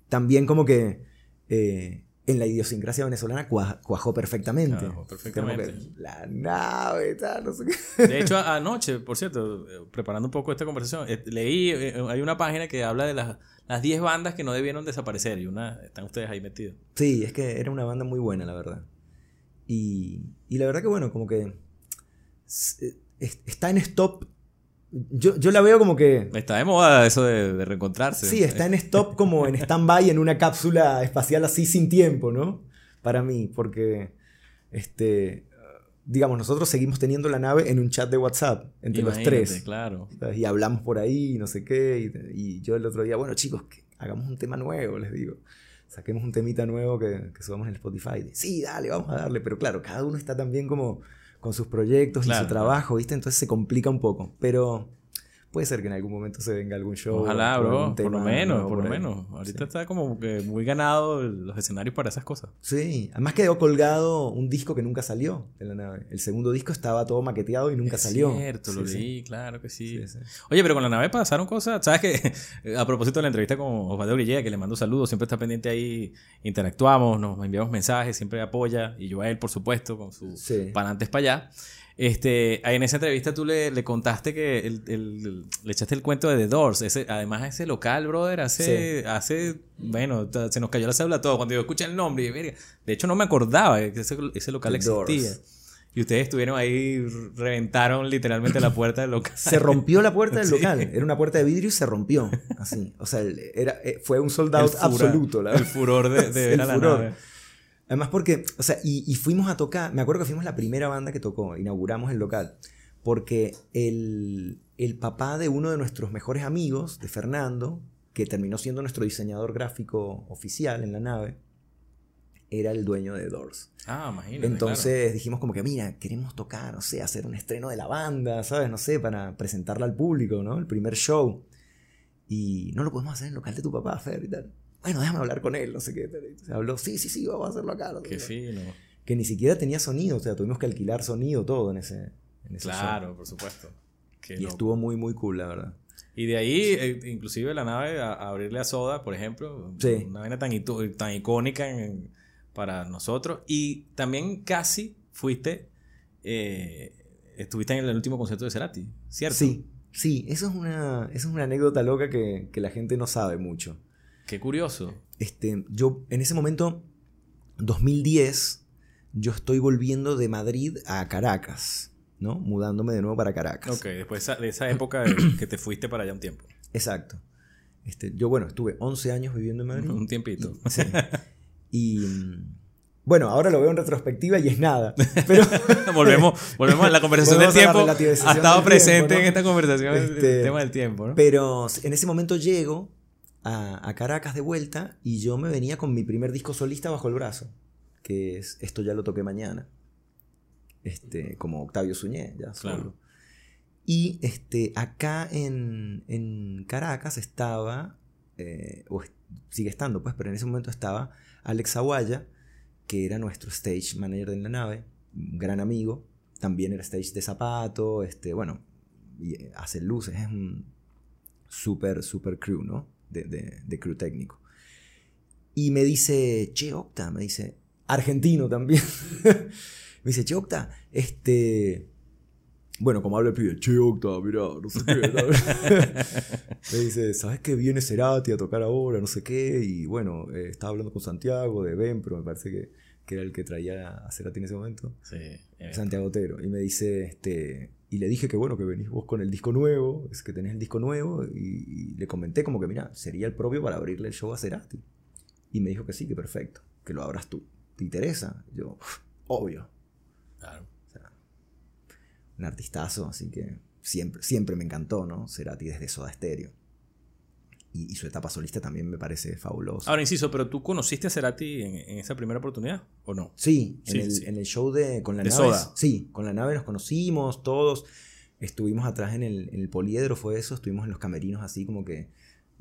también como que eh, en la idiosincrasia venezolana cuaj- cuajó perfectamente. Cuajó perfectamente. Que la nave, tal, no sé qué. De hecho, anoche, por cierto, eh, preparando un poco esta conversación, eh, leí, eh, hay una página que habla de las, las 10 bandas que no debieron desaparecer y una están ustedes ahí metidos. Sí, es que era una banda muy buena, la verdad. Y, y la verdad que, bueno, como que es- está en stop. Yo, yo la veo como que... Está de moda eso de, de reencontrarse. Sí, está en stop como en stand-by en una cápsula espacial así sin tiempo, ¿no? Para mí, porque, este, digamos, nosotros seguimos teniendo la nave en un chat de WhatsApp entre Imagínate, los tres. Claro. ¿sabes? Y hablamos por ahí, no sé qué. Y, y yo el otro día, bueno, chicos, que hagamos un tema nuevo, les digo. Saquemos un temita nuevo que, que subamos en el Spotify. Sí, dale, vamos a darle. Pero claro, cada uno está también como con sus proyectos Claro, y su trabajo, ¿viste? Entonces se complica un poco. Pero puede ser que en algún momento se venga algún show. Ojalá, bro. Por lo menos, por lo menos. Ahorita Sí. está como que muy ganado los escenarios para esas cosas. Sí, además quedó colgado un disco que nunca salió de la nave. El segundo disco estaba todo maqueteado y nunca Es salió. Cierto, lo Sí, sí. leí, claro que sí. Sí, sí. Oye, pero con la nave pasaron cosas. ¿Sabes que A propósito de la entrevista con Osvaldo Grillea, que le mando saludos, siempre está pendiente ahí, interactuamos, nos enviamos mensajes, siempre apoya, y yo a él, por supuesto, con su Sí. para antes para allá. Este, en esa entrevista tú le, le contaste que el- el- le echaste el cuento de The Doors. Ese, además, ese local, brother, hace, hace bueno, se nos cayó la cédula todo. Cuando yo escuché el nombre, y, de hecho no me acordaba que ese, ese local The existía. Doors. Y ustedes estuvieron ahí, reventaron literalmente la puerta del local. Se rompió la puerta del Sí. local. Era una puerta de vidrio y se rompió. Así. O sea, era, eh, fue un sold El out fura- absoluto. La El furor de, ver el a la furor. nave. Además porque, o sea, y, y fuimos a tocar, me acuerdo que fuimos la primera banda que tocó, inauguramos el local, porque el, el papá de uno de nuestros mejores amigos, de Fernando, que terminó siendo nuestro diseñador gráfico oficial en la nave, era el dueño de Doors. Ah, imagínate. Entonces dijimos como que, mira, queremos tocar, no sé, hacer un estreno de la banda, ¿sabes? No sé, para presentarla al público, ¿no? El primer show. Y no lo podemos hacer en el local de tu papá, Fer, y tal. Bueno, déjame hablar con él, no sé qué. Entonces habló, sí, sí, sí, vamos a hacerlo acá. no qué. fino. Que ni siquiera tenía sonido, o sea, tuvimos que alquilar sonido, todo en ese, en ese Claro, por supuesto. Qué. Y loco. estuvo muy, muy cool, la verdad. Y de ahí, eh, inclusive la nave, a, a abrirle a Soda, por ejemplo, Sí. una vaina tan icónica en- para nosotros. Y también casi fuiste, eh, estuviste en el último concierto de Cerati, ¿cierto? Sí, sí, eso es una, eso es una anécdota loca que, que la gente no sabe mucho. Qué curioso. Este, yo en ese momento, 2010, yo estoy volviendo de Madrid a Caracas, ¿no? Mudándome de nuevo para Caracas. Ok, después de esa- época que te fuiste para allá un tiempo. Exacto. Este, yo, bueno, estuve 11 años viviendo en Madrid. Un tiempito. Y, sí. Y, mm, bueno, ahora lo veo en retrospectiva y es nada. Pero volvemos, volvemos a la conversación del tiempo. Ha estado presente tiempo, ¿no? en esta conversación el- el Este, tema del tiempo, ¿no? Pero en ese momento llego a, a Caracas de vuelta y yo me venía con mi primer disco solista bajo el brazo, que es Esto ya lo toqué mañana, este, como Octavio Suñé, ya solo. Claro. Y este, acá en, en Caracas estaba, eh, o sigue estando, pues, pero en ese momento estaba Alex Aguaya, que era nuestro stage manager en la nave, un gran amigo, también era stage de zapato, este, bueno, y hace luces, es un super, super crew, ¿no? De, de, de crew técnico. Y me dice, che, Octa, me dice, argentino también. me dice, che, Octa, este... Bueno, como habla el pibe, che, Octa, mirá, no sé qué. tal". me dice, ¿sabes que viene Cerati a tocar ahora? No sé qué. Y bueno, eh, estaba hablando con Santiago de Ben, pero me parece que, que era el que traía a Cerati en ese momento. Sí. Santiago Otero. Y me dice, este. Y le dije que bueno, que venís vos con el disco nuevo, es que tenés el disco nuevo. Y, y le comenté como que, mira, sería el propio para abrirle el show a Cerati. Y me dijo que sí, que perfecto, que lo abras tú. ¿Te interesa? Yo, obvio. claro. Un artistazo, así que siempre, siempre me encantó, ¿no? Cerati desde Soda Stereo. Y, y su etapa solista también me parece fabulosa. Ahora, inciso, ¿pero tú conociste a Cerati en, en esa primera oportunidad o no? Sí, en, el, sí. en el show de con la De nave. Soda. Sí, con la nave nos conocimos todos. Estuvimos atrás en el, en el poliedro, fue eso. Estuvimos en los camerinos así como que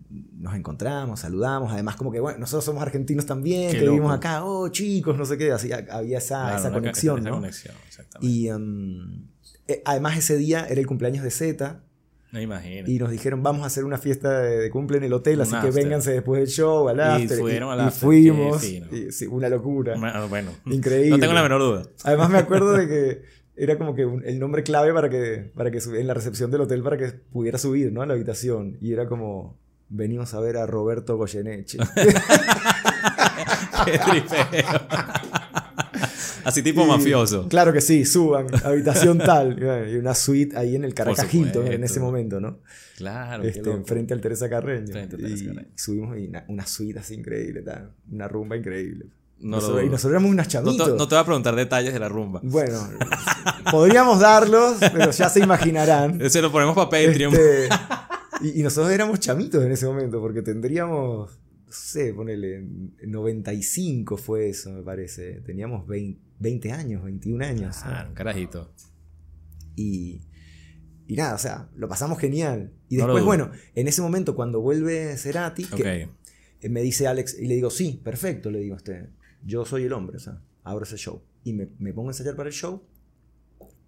nos encontramos, saludamos, además como que, bueno, nosotros somos argentinos también, Qué que vivimos acá, oh chicos, no sé qué, así ha- había esa, Claro, esa una- conexión, esa ¿no? conexión, exactamente. Y em, eh, además ese día era el cumpleaños de Z Me imagino. y nos dijeron, vamos a hacer una fiesta de, cumple en el hotel, Un así que vénganse después del show, al Y after. al y fuimos, fino. y sí, una locura. Ma- Bueno, Increíble. No tengo la menor duda. Además me acuerdo de que era como que un- el nombre clave para que, para que en la recepción del hotel para que pudiera subir, ¿no? A la habitación. Y era como, venimos a ver a Roberto Goyeneche. Qué tripeo. Así tipo Y- mafioso. Claro que sí, suban, habitación tal. Y una suite ahí en el Caracas Hilton en ese momento, ¿no? Claro, Este, frente al Teresa Carreño. Frente al Teresa y Carreño. subimos y una, una suite así increíble, tal, una rumba increíble. No Nosotros- y nosotros éramos unos No chamitos. te, no te voy a preguntar detalles de la rumba. Bueno, podríamos darlos, pero ya se imaginarán. Ese lo ponemos para Patreon. Este, y, y nosotros éramos chamitos en ese momento, porque tendríamos, no sé, ponele, en 95 fue eso, me parece. Teníamos 20, 20 años, 21 años. Ah, un carajito. Y, y nada, o sea, lo pasamos genial. Y después, bueno, en ese momento cuando vuelve Cerati, que eh, me dice Alex, y le digo, sí, perfecto, le digo a usted, yo soy el hombre, o sea, abro ese show. Y me, me pongo a ensayar para el show.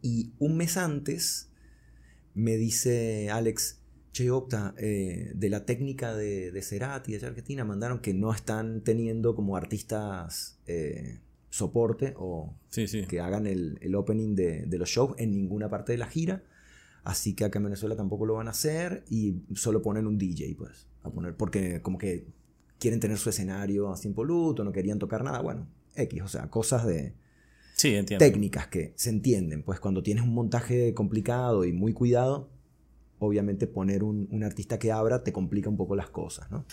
Y un mes antes me dice Alex, che, Opta, eh, de la técnica de, de Cerati de Argentina, mandaron que no están teniendo como artistas eh, soporte o Sí, sí. que hagan el, el opening de, de los shows en ninguna parte de la gira. Así que acá en Venezuela tampoco lo van a hacer y solo ponen un DJ, pues. A poner, porque como que quieren tener su escenario así impoluto, no querían tocar nada. Bueno, X, o sea, cosas de Sí, entiendo. técnicas que se entienden. Pues cuando tienes un montaje complicado y muy cuidado, obviamente poner un, un artista que abra te complica un poco las cosas, ¿no?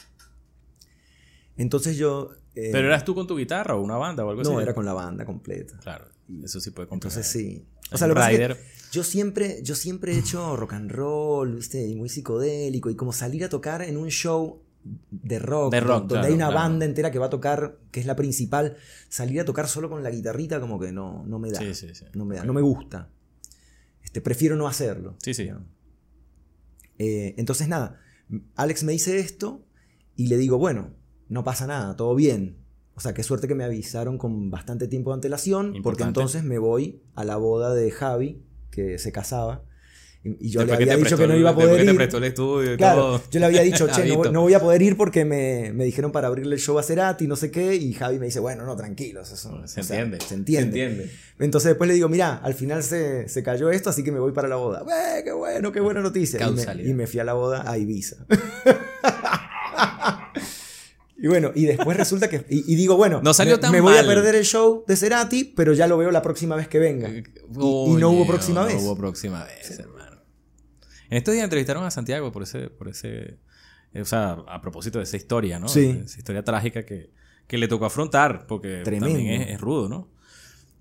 Entonces yo... eh, Pero eras tú con tu guitarra o una banda o algo así. No, era con la banda completa. Claro, eso sí puede complicar. Entonces sí. O sea, lo que yo siempre, yo siempre he hecho rock and roll, ¿viste? Y muy psicodélico. Y como salir a tocar en un show de rock, De rock, donde claro, hay una claro. banda entera que va a tocar, que es la principal, salir a tocar solo con la guitarrita como que no, no me da. Sí, sí, sí. No me da, no me gusta. Este, prefiero no hacerlo. Sí, sí. Eh, entonces, nada, Alex me dice esto y le digo, bueno, no pasa nada, todo bien. O sea, qué suerte que me avisaron con bastante tiempo de antelación, porque Importante. entonces me voy a la boda de Javi, que se casaba. Y, y yo Después le había dicho que no iba a poder te ir. prestó el estudio y Claro, todo. yo le había dicho, che, no, no voy a poder ir porque me, me dijeron para abrirle el show a Cerati, no sé qué, y Javi me dice, bueno, no, tranquilos, eso Se o sea, entiende. se entiende. Entonces después le digo, mira, al final se, se cayó esto, así que me voy para la boda. ¡Eh, qué bueno, qué buena noticia! Y me, y me fui a la boda a Ibiza. y bueno, y después resulta que... Y, y digo, bueno, No salió me, tan me voy a mal. perder el show de Cerati, pero ya lo veo la próxima vez que venga. Y, y no hubo Oye, próxima no, vez. No hubo próxima vez, hermano. En estos días entrevistaron a Santiago por ese, por ese, eh, o sea, a propósito de esa historia, ¿no? Sí. Esa historia trágica que, que le tocó afrontar, porque Tremendo. también es, es rudo, ¿no?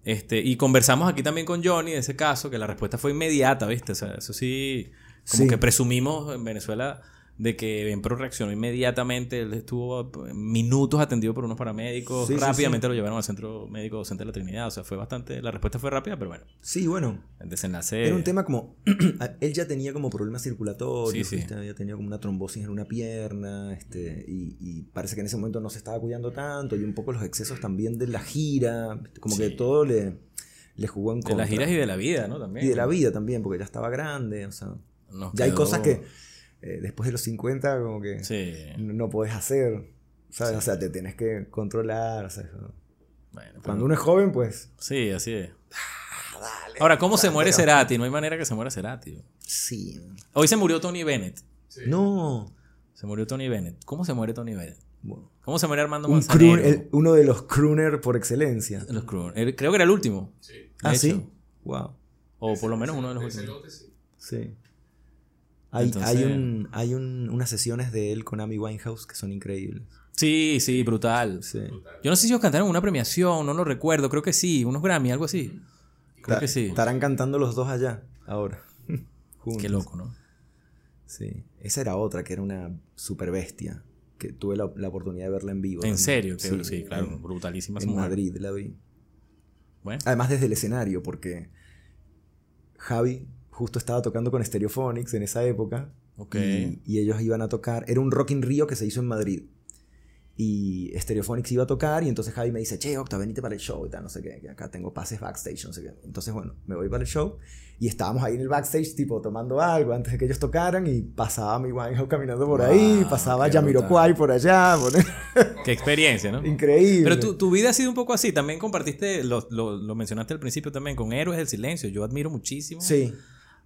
Este, y conversamos aquí también con Johnny de ese caso, que la respuesta fue inmediata, ¿viste? O sea, eso sí, como Sí. que presumimos en Venezuela de que Benpro reaccionó inmediatamente, él estuvo minutos atendido por unos paramédicos, Sí, sí, rápidamente lo llevaron al centro médico docente de la Trinidad, o sea, fue bastante, la respuesta fue rápida, pero bueno, Sí, bueno, el desenlace... Era un tema como. él ya tenía como problemas circulatorios, Sí, sí. ¿viste? había tenido como una trombosis en una pierna, este, y, y parece que en ese momento no se estaba cuidando tanto, y un poco los excesos también de la gira, como que todo le, le jugó en De contra. las giras y de la vida, ¿no? También. Y de la vida también, porque ya estaba grande, o sea. Nos Ya hay cosas que eh, después de los 50 como que Sí. no, no podés hacer, ¿sabes? O sea, te tienes que controlar, o sea, eso. Bueno, pero- Cuando uno es joven, pues. Sí, así es. Ahora, ¿cómo se muere Cerati? No hay manera que se muera Cerati. Sí. Hoy se murió Tony Bennett. No. Se murió Tony Bennett. ¿Cómo se muere Tony Bennett? Bueno. ¿Cómo se muere Armando Un Manzanero? croon- el- uno de los crooner por excelencia. Los croon- él- Creo que era el último. de Ah, hecho. sí. Wow. O por lo menos uno de los últimos. Sí. Hay, Entonces- hay, un, hay un- unas sesiones de él con Amy Winehouse que son increíbles. Sí, sí, brutal. Sí. Yo no sé si ellos cantaron una premiación, no lo recuerdo. Creo que sí, unos Grammy, algo así. Creo Ta- que sí. Estarán cantando los dos allá, ahora. Juntos. Qué loco, ¿no? Sí. Esa era otra, que era una super bestia. Que tuve la, la oportunidad de verla en vivo. En también. serio, sí, claro, en- brutalísima En mujer. Madrid la vi. Bueno, Además desde el escenario, porque Javi justo estaba tocando con Stereophonics en esa época. Ok. Y, y ellos iban a tocar. Era un Rock in Rio que se hizo en Madrid. Y Stereophonics iba a tocar. Y entonces Javi me dice, che, Octa, venite para el show y tal, no sé qué. Que acá tengo pases backstage, no sé qué. Entonces, bueno, me voy para el show. Y estábamos ahí en el backstage, tipo, tomando algo antes de que ellos tocaran. Y pasaba mi Winehouse caminando por ahí. Wow, Pasaba qué Jamiroquai por allá. por- Qué experiencia, ¿no? Increíble. Pero tu, tu vida ha sido un poco así. También compartiste, lo, lo, lo mencionaste al principio también, con Héroes del Silencio. Yo admiro muchísimo. Sí.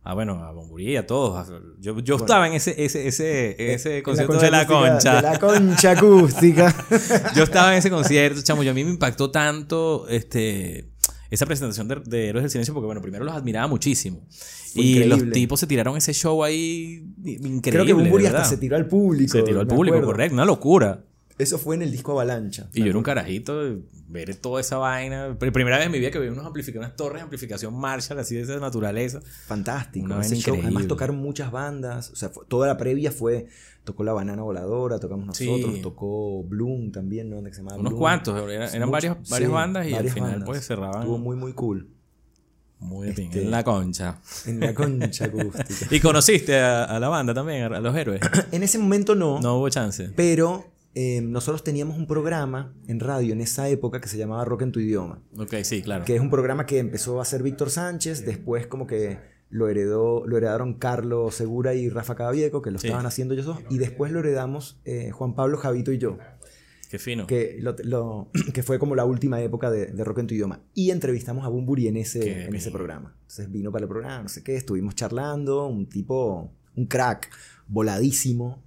Ah, bueno, a Bomburí, a todos. Yo, yo estaba en ese, ese, ese, ese En concierto de la concha. De la concha acústica. Yo estaba en ese concierto, chamo. Yo a mí me impactó tanto este, esa presentación de, de Héroes del Silencio porque, bueno, primero los admiraba muchísimo. Fue y los tipos se tiraron ese show ahí increíble. Creo que Bumburi hasta se tiró al público. Se tiró al público, acuerdo. correcto. Una locura. Eso fue en el disco Avalancha. Y yo era un carajito, ver toda esa vaina. Pr- Primera vez en mi vida que vi unos amplificadores, unas torres de amplificación Marshall, así de esa naturaleza. Fantástico. Una ese vaina show. increíble. Además tocaron muchas bandas. O sea, fue- toda la previa fue. Tocó La Banana Voladora, tocamos Sí. nosotros, tocó Bloom también, ¿no? ¿Dónde que se llamaba Unos Bloom? cuantos, eran, varias sí, bandas y al varias final bandas. pues cerraban Estuvo muy, muy cool. muy de pinga, este- en la concha. En la concha acústica. ¿Y conociste a, a la banda también, a, a los héroes? en ese momento no, No hubo chance. pero eh, nosotros teníamos un programa en radio en esa época que se llamaba Rock en tu idioma. Ok, sí, claro. que es un programa que empezó a hacer Víctor Sánchez, después como que lo heredó, lo heredaron Carlos Segura y Rafa Cadavieco, que lo Sí. estaban haciendo ellos dos, y después lo heredamos eh, Juan Pablo, Javito y yo, Qué fino. que, lo- lo- que fue como la última época de, de Rock en tu idioma. Y entrevistamos a Bumburi en Qué ese, en ese programa. Entonces vino para el programa, no sé qué, estuvimos charlando, un tipo, un crack, voladísimo.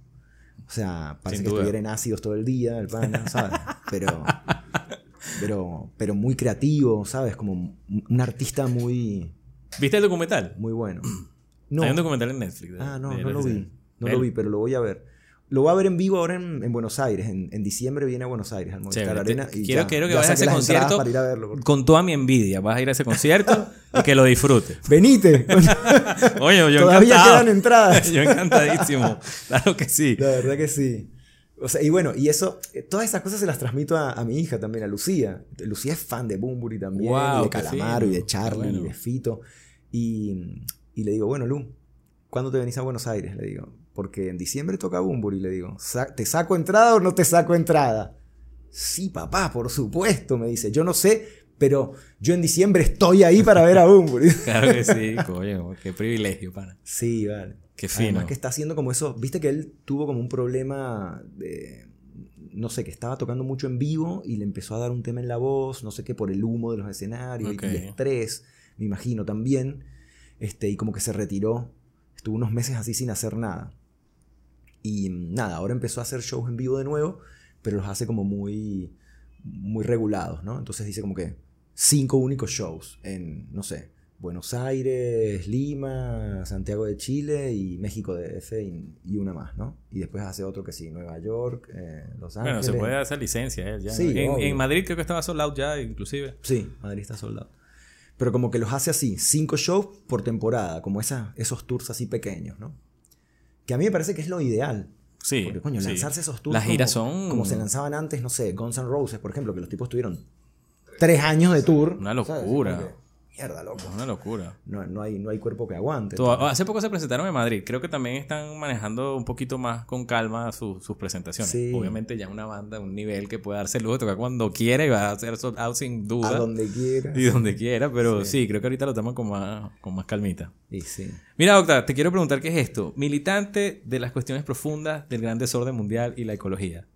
O sea, parece Sin que duda. estuviera en ácidos todo el día, el pana, ¿sabes? Pero, pero, pero muy creativo, ¿sabes? Como un artista muy, ¿Viste el documental? muy bueno. No, Hay un documental en Netflix. de- ah, no, no lo vi. No lo vi, pero lo voy a ver. Lo voy a ver en vivo ahora en, en Buenos Aires. En, en diciembre viene a Buenos Aires, al Movistar. Arena. Te- y quiero- ya- quiero que ya vayas a ese concierto. Para ir a verlo. Con toda mi envidia, vas a ir a ese concierto y que lo disfrutes. Venite. Oye, yo Todavía encantado. quedan entradas. yo encantadísimo. Claro que sí. La verdad que sí. O sea, y bueno, y eso, eh, todas esas cosas se las transmito a, a mi hija también, a Lucía. Lucía es fan de Bumburi también, y de Calamaro, y de Charlie, bueno. y de Fito. Y, y le digo, bueno, Lu, ¿cuándo te venís a Buenos Aires? Le digo, porque en diciembre toca Bumburi. Le digo, "Sa- ¿te saco entrada o no te saco entrada? Sí, papá, por supuesto, me dice. Yo no sé, pero yo en diciembre estoy ahí para ver a Bumburi. Claro que sí, coño. Qué privilegio, pana. Sí, vale. Qué fino. Además que está haciendo como eso, viste que él tuvo como un problema de, no sé, que estaba tocando mucho en vivo y le empezó a dar un tema en la voz, no sé qué, por el humo de los escenarios y- y, estrés, me imagino también, este, y como que se retiró, estuvo unos meses así sin hacer nada. Y nada, ahora empezó a hacer shows en vivo de nuevo, pero los hace como muy, muy regulados, ¿no? Entonces dice como que cinco únicos shows en, no sé, Buenos Aires, Lima, Santiago de Chile y México DF y, y una más, ¿no? Y después hace otro que sí, Nueva York, eh, Los Ángeles. Bueno, se puede hacer licencia ya. Sí, en, Madrid creo que estaba sold out ya, inclusive. Sí, Madrid está soldado. Pero como que los hace así, cinco shows por temporada, como esa, esos tours así pequeños, ¿no? Que a mí me parece que es lo ideal. Sí. Porque, coño, sí. lanzarse esos tours. Las giras como, son- Como se lanzaban antes, no sé, Guns N' Roses, por ejemplo, que los tipos tuvieron tres años de tour. Una locura. Mierda, loco. Una locura. No, no, hay, no hay cuerpo que aguante. Todo- hace poco se presentaron en Madrid. Creo que también están manejando un poquito más con calma su- sus presentaciones. Sí. Obviamente ya una banda, un nivel que puede darse el lujo de tocar cuando quiera y va a hacer sold out sin duda. A donde quiera. Y donde quiera, pero sí. Sí. creo que ahorita lo toman con más, con más calmita. Y sí. Mira, doctor, te quiero preguntar qué es esto. Militante de las cuestiones profundas del gran desorden mundial y la ecología.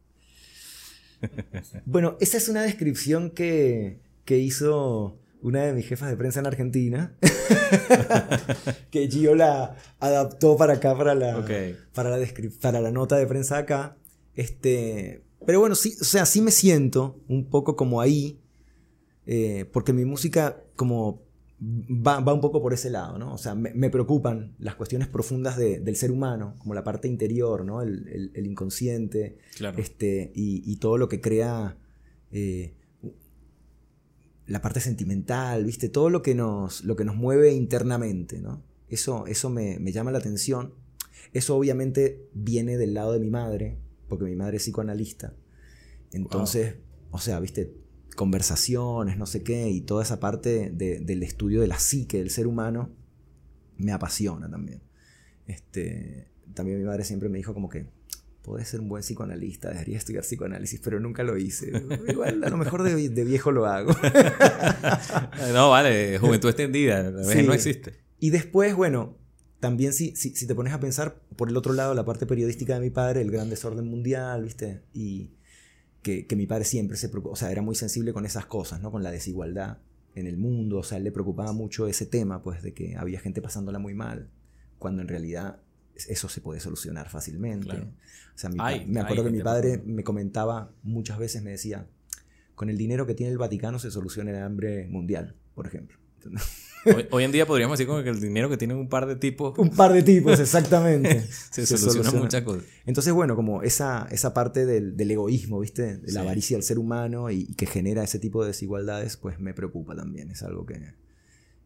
Bueno, esa es una descripción que, que hizo una de mis jefas de prensa en Argentina. que Gio la adaptó para acá, para la, para la, descri- para la nota de prensa acá. Este, pero bueno, sí, o sea, sí me siento un poco como ahí. eh, porque mi música como va, va un poco por ese lado, ¿no? O sea, me, me preocupan las cuestiones profundas de- del ser humano, como la parte interior, ¿no? El, el- el inconsciente, Claro. este, y, y todo lo que crea eh, la parte sentimental, ¿viste? Todo lo que nos, lo que nos mueve internamente, ¿no? Eso, eso me, me llama la atención. Eso obviamente viene del lado de mi madre, porque mi madre es psicoanalista. Entonces, o sea, ¿viste? Conversaciones, no sé qué, y toda esa parte de- del estudio de la psique del ser humano me apasiona también. Este, también mi madre siempre me dijo como que podés ser un buen psicoanalista, debería estudiar psicoanálisis, pero nunca lo hice. Igual, a lo mejor de, de viejo lo hago. no, vale, juventud extendida, Sí. no existe. Y después, bueno, también si, si, si te pones a pensar por el otro lado, la parte periodística de mi padre, el gran desorden mundial, ¿viste? Y que, que mi padre siempre se preocupó, o sea, era muy sensible con esas cosas, ¿no? Con la desigualdad en el mundo, o sea, a él le preocupaba mucho ese tema, pues, de que había gente pasándola muy mal, cuando en realidad eso se puede solucionar fácilmente. Claro. O sea, mi me acuerdo que mi padre me comentaba muchas veces, me decía, con el dinero que tiene el Vaticano se soluciona el hambre mundial, por ejemplo. Hoy, hoy en día podríamos decir como que el dinero que tienen un par de tipos Un par de tipos, exactamente. se, soluciona muchas cosas. Entonces, bueno, como esa, esa parte del, del egoísmo, ¿viste? De la Sí. avaricia del ser humano y, y que genera ese tipo de desigualdades, pues me preocupa también. Es algo que,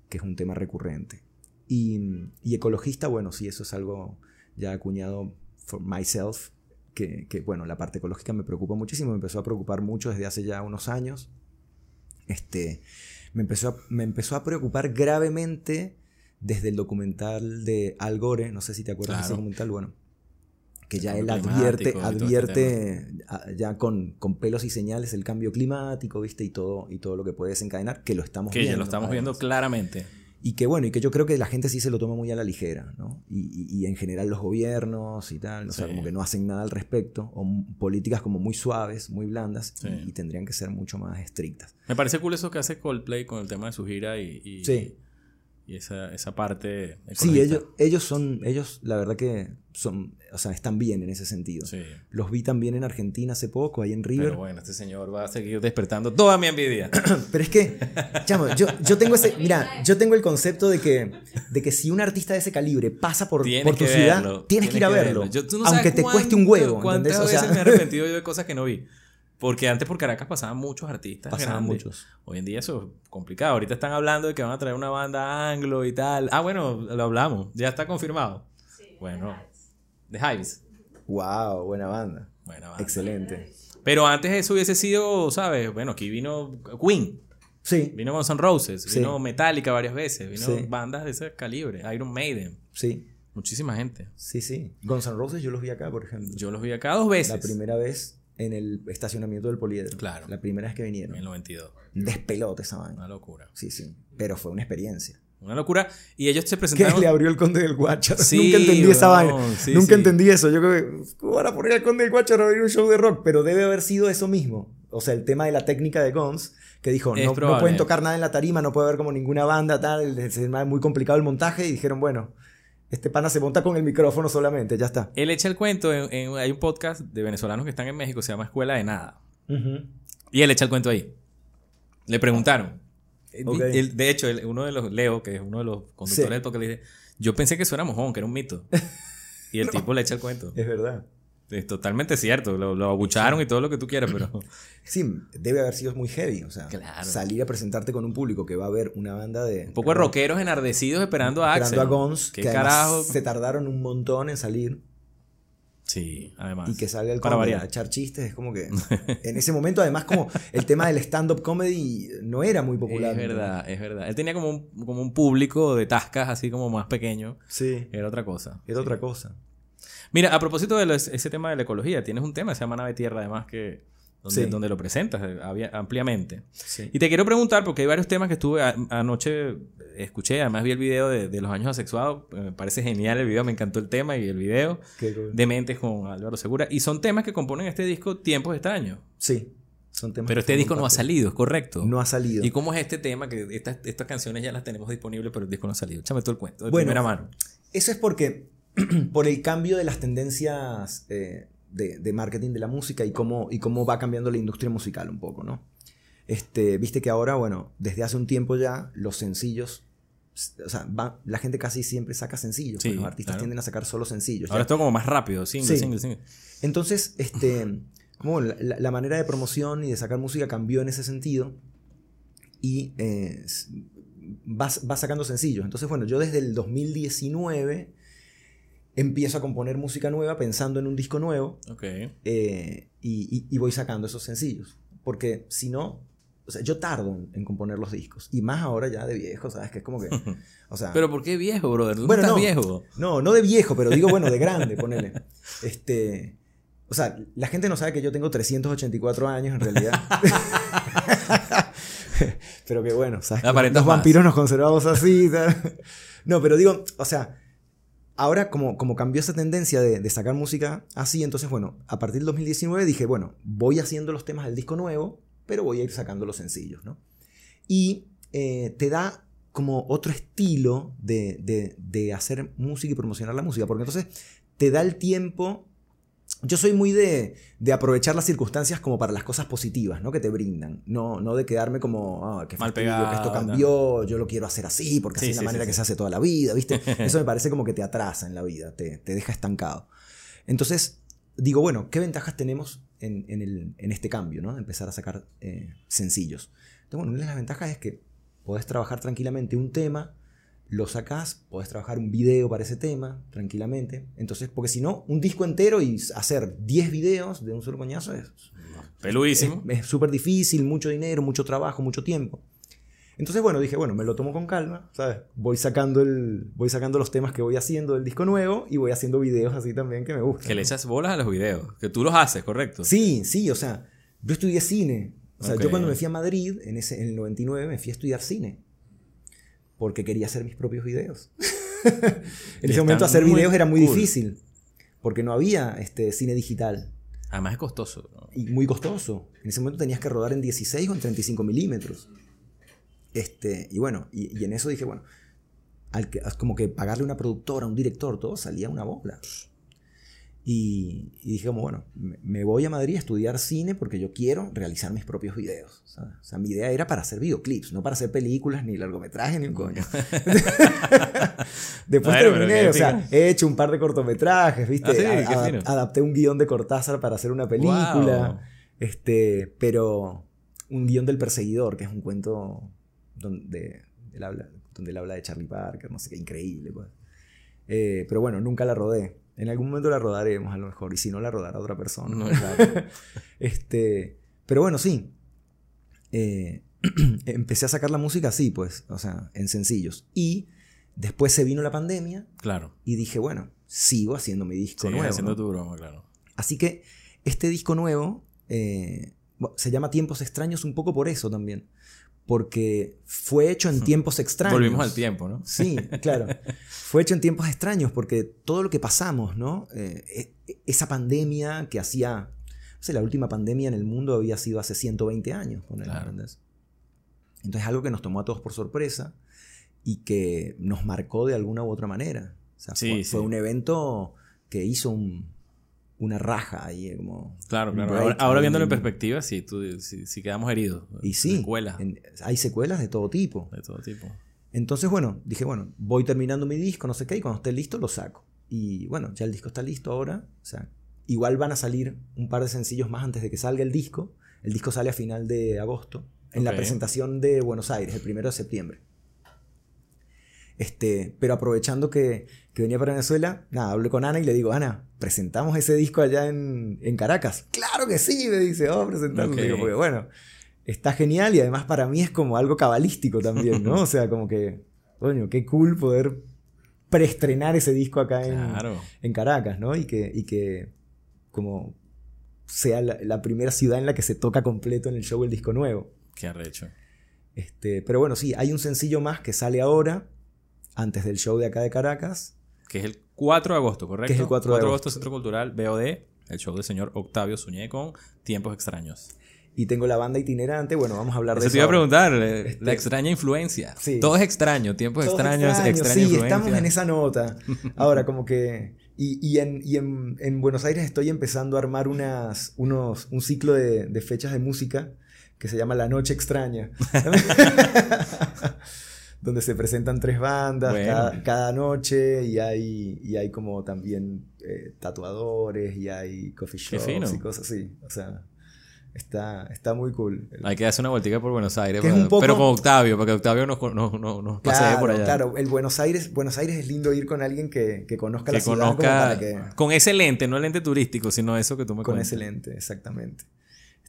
que es un tema recurrente. Y, y ecologista, bueno, sí, eso es algo ya acuñado for myself, que, que, bueno, la parte ecológica me preocupa muchísimo, me empezó a preocupar mucho desde hace ya unos años. Este, me, empezó a, me empezó a preocupar gravemente desde el documental de Al Gore, no sé si te acuerdas de ese documental, bueno, que ya él advierte, este advierte ya con, con pelos y señales el cambio climático, ¿viste? Y todo, y todo lo que puede desencadenar, que lo estamos Que viendo. ya lo estamos viendo claramente. Y que bueno, y que yo creo que la gente sí se lo toma muy a la ligera, ¿no? Y, y- y en general los gobiernos y tal, o sea, Sí. como que no hacen nada al respecto, o políticas como muy suaves, muy blandas, Sí. y, y tendrían que ser mucho más estrictas. Me parece cool eso que hace Coldplay con el tema de su gira y, Sí. Y esa, esa parte. Sí, ecologista. ellos, ellos son, ellos la verdad que son, o sea, están bien en ese sentido. Sí. Los vi también en Argentina hace poco, ahí en River. Pero bueno, este señor va a seguir despertando toda mi envidia. Pero es que, chamo, yo, yo tengo ese, mira, yo tengo el concepto de que, de que si un artista de ese calibre pasa por, Tienes por tu ciudad, verlo, tienes que ir a verlo. Yo- tú no aunque te cueste un huevo, cuántas ¿entendés? O veces sea, me he arrepentido yo de cosas que no vi. Porque antes por Caracas pasaban muchos artistas. Pasaban grandes. muchos. Hoy en día eso es complicado. Ahorita están hablando de que van a traer una banda anglo y tal. Ah, bueno, lo hablamos. Ya está confirmado. bueno, The Hives. wow, buena banda. Buena banda. Excelente. Pero antes eso hubiese sido, ¿sabes? Bueno, aquí vino Queen. Sí, Vino Guns N' Roses. Sí. Vino Metallica varias veces. Vino Sí. bandas de ese calibre. Iron Maiden. sí, Muchísima gente. sí, sí. Guns N' Roses yo los vi acá, por ejemplo. Yo los vi acá dos veces. La primera vez en el estacionamiento del Poliedro. Claro. La primera vez que En el vinieron. 92. Despelote esa vaina. Una locura. Sí, sí. Pero fue una experiencia. Una locura. Y ellos se Que presentaron. le abrió el conde del Guachar. Sí, Nunca entendí esa weón, vaina. sí, Nunca sí. entendí eso. Yo creo que. ¿Cómo van a poner al conde del Guachar a abrir un show de rock? Pero debe haber sido eso mismo. O sea, el tema de la técnica de Guns. Que dijo, no, no pueden tocar nada en la tarima, no puede haber como ninguna banda, tal. Es muy complicado el montaje. Y dijeron, bueno, este pana se monta con el micrófono solamente, ya está. Él echa el cuento. en- en- hay un podcast de venezolanos que están en México. Se llama Escuela de Nada. Y él echa el cuento ahí. Le preguntaron. Él- de hecho, él- uno de los, Leo, que es uno de los conductores Sí. del podcast, le dice: Yo pensé que eso era mojón, que era un mito. Y el tipo le echa el cuento. Es verdad. Es totalmente cierto. Lo, lo abucharon y todo lo que tú quieras, pero. Sí, debe haber sido muy heavy. O sea, Claro. salir a presentarte con un público que va a ver una banda de. Un poco de rockeros enardecidos esperando a Axel. Esperando a Guns, ¿Qué que carajo? se tardaron un montón en salir. Sí, además. y que salga el Para variar. a echar chistes, es como que en ese momento además como el tema del stand-up comedy no era muy popular. Es verdad, es verdad. Él tenía como un, como un público de tascas así como más pequeño. Sí, Era otra cosa. era otra cosa. Mira, a propósito de ese tema de la ecología, tienes un tema se llama Nave Tierra, además, que donde, Sí. donde lo presentas eh, ampliamente. Sí. Y te quiero preguntar, porque hay varios temas que estuve a- anoche, escuché, además vi el video de, de los años asexuados, eh, me parece genial el video, me encantó el tema y el video. Qué cool. Dementes con Álvaro Segura. Y son temas que componen este disco Tiempos extraños. Sí, son temas Pero este disco no ha salido, ¿es correcto? No ha salido. ¿Y cómo es este tema? Que estas, estas canciones ya las tenemos disponibles, pero el disco no ha salido. Échame todo el cuento, de Bueno, primera mano. Eso es porque por el cambio de las tendencias eh, de, de marketing de la música y cómo, y cómo va cambiando la industria musical un poco, ¿no? Este, Viste que ahora, bueno, desde hace un tiempo ya los sencillos, o sea, va- la gente casi siempre saca sencillos, Sí, pues los artistas claro. tienden a sacar solo sencillos. Ahora es todo como más rápido, single, Sí. single, single. Entonces, este, como la, manera de promoción y de sacar música cambió en ese sentido y eh, vas, vas sacando sencillos. Entonces, bueno, yo desde el 2019 empiezo a componer música nueva pensando en un disco nuevo Ok. eh, y, y- y voy sacando esos sencillos. Porque si no, o sea, yo tardo en, en componer los discos. Y más ahora ya de viejo, ¿sabes? Que es como que, o sea... Pero ¿por qué viejo, brother? ¿Tú Bueno, estás no. viejo? No, no de viejo, pero digo, bueno, de grande, ponele. Este. O sea, la gente no sabe que yo tengo 384 años en realidad. pero que bueno, ¿sabes? Los vampiros nos conservamos así. ¿sabes? No, pero digo, o sea, ahora como, como cambió esa tendencia de, de sacar música así, entonces, bueno, a partir del 2019 dije, bueno, voy haciendo los temas del disco nuevo, pero voy a ir sacando los sencillos, ¿no? Y eh, te da como otro estilo de, de- de hacer música y promocionar la música, porque entonces te da el tiempo. Yo soy muy de, de aprovechar las circunstancias como para las cosas positivas, ¿no? Que te brindan. No, no de quedarme como, ah, qué Mal pegado, que esto ¿no? cambió, yo lo quiero hacer así, porque Sí, así es la manera sí, que se hace toda la vida, ¿viste? Eso me parece como que te atrasa en la vida, te, te deja estancado. Entonces, digo, bueno, ¿qué ventajas tenemos en, en el- en este cambio, ¿no? De empezar a sacar eh, sencillos. Entonces, bueno, una de las ventajas es que podés trabajar tranquilamente un tema, lo sacás, podés trabajar un video para ese tema tranquilamente. Entonces, porque si no, un disco entero y hacer 10 videos de un solo coñazo es Peludísimo. es súper difícil, mucho dinero, mucho trabajo, mucho tiempo. Entonces, bueno, dije, bueno, me lo tomo con calma, ¿sabes? Voy sacando, el, voy sacando los temas que voy haciendo del disco nuevo y voy haciendo videos así también que me gustan. Que le echas bolas a los videos. Que tú los haces, ¿correcto? Sí, sí, o sea, yo estudié cine. O sea, yo cuando me fui a Madrid, en, ese, en el 99, me fui a estudiar cine. Porque quería hacer mis propios videos. en Y ese momento hacer videos era muy cool. difícil. Porque no había este, cine digital. Además es costoso. ¿no? y muy costoso. En ese momento tenías que rodar en 16 o en 35 milímetros. Este, y bueno, y, y en eso dije, bueno, al que, como que pagarle a una productora, a un director, todo salía una bola. Y, y dije como, bueno, me, me voy a Madrid a estudiar cine porque yo quiero realizar mis propios videos. ¿sabes? O sea, mi idea era para hacer videoclips, no para hacer películas, ni largometrajes, ni un coño. Después terminé, o sea, he hecho un par de cortometrajes, ¿viste? Ah, sí, adapté un guion de Cortázar para hacer una película. Wow. Este, pero un guion del perseguidor, que es un cuento donde él habla, donde él habla de Charlie Parker, no sé qué, increíble. pues. Eh, pero bueno, nunca la rodé. En algún momento la rodaremos a lo mejor, y si no la rodará otra persona. No, claro. Este, pero bueno, sí. Eh, empecé a sacar la música así, pues, o sea, en sencillos. Y después se vino la pandemia claro. y dije, bueno, sigo haciendo mi disco Sigues nuevo. haciendo ¿no? tu broma, claro. Así que este disco nuevo eh, se llama Tiempos Extraños un poco por eso también. Porque fue hecho en tiempos extraños. Volvimos al tiempo, ¿no? Sí, claro. Fue hecho en tiempos extraños porque todo lo que pasamos, ¿no? Eh, e- esa pandemia que hacía. No sé, la última pandemia en el mundo había sido hace 120 años, ponele, Claro. ¿entendés? Entonces, algo que nos tomó a todos por sorpresa y que nos marcó de alguna u otra manera. O sea, Sí, fue, sí. fue un evento que hizo un- una raja ahí, eh, como. Claro, claro. Ahora, viéndolo en perspectiva, sí, tú, sí, sí quedamos heridos. Y sí, Secuelas en- hay secuelas de todo tipo. de todo tipo. Entonces, bueno, dije, bueno, voy terminando mi disco, no sé qué, y cuando esté listo lo saco. Y bueno, ya el disco está listo ahora. O sea, igual van a salir un par de sencillos más antes de que salga el disco. El disco sale a final de agosto, en la presentación de Buenos Aires, el primero de septiembre. Este, pero aprovechando que, que venía para Venezuela, nada, hablé con Ana y le digo, Ana, presentamos ese disco allá en, en Caracas. Claro que sí, me dice, oh, presentarlo. Digo, porque bueno, está genial y además para mí es como algo cabalístico también, ¿no? O sea, como que, coño, qué cool poder preestrenar ese disco acá en, en Caracas, ¿no? Y que, y que como sea la, la primera ciudad en la que se toca completo en el show el disco nuevo. Qué arrecho. Este, pero bueno, sí, hay un sencillo más que sale ahora, antes del show de acá de Caracas. Que es el 4 de agosto, ¿correcto? Que es el 4 de agosto, Centro Cultural, BOD, el show del señor Octavio Suñé con Tiempos Extraños. Y tengo la banda itinerante, bueno, vamos a hablar de Eso eso. te iba a preguntar, eh, Este- la extraña influencia. Sí. Todo es extraño, tiempos extraños, extraños, extraña Sí, influencia. estamos en esa nota. Ahora, como que. Y, y en, y en, en Buenos Aires estoy empezando a armar unas, unos, un ciclo de, de fechas de música que se llama La Noche Extraña. Donde se presentan tres bandas Bueno. cada, cada noche y hay, y hay como también eh, tatuadores y hay coffee shops y cosas así. O sea, está, está muy cool. Hay que hacer una vueltica por Buenos Aires, para- poco- pero con Octavio, para que Octavio nos, nos, nos, nos pasee Claro, por allá. claro, el Buenos Aires, Buenos Aires es lindo ir con alguien que, que conozca que la ciudad como conozca para que con ese lente, no el lente turístico, sino eso que tú me con cuentas. ese lente, exactamente.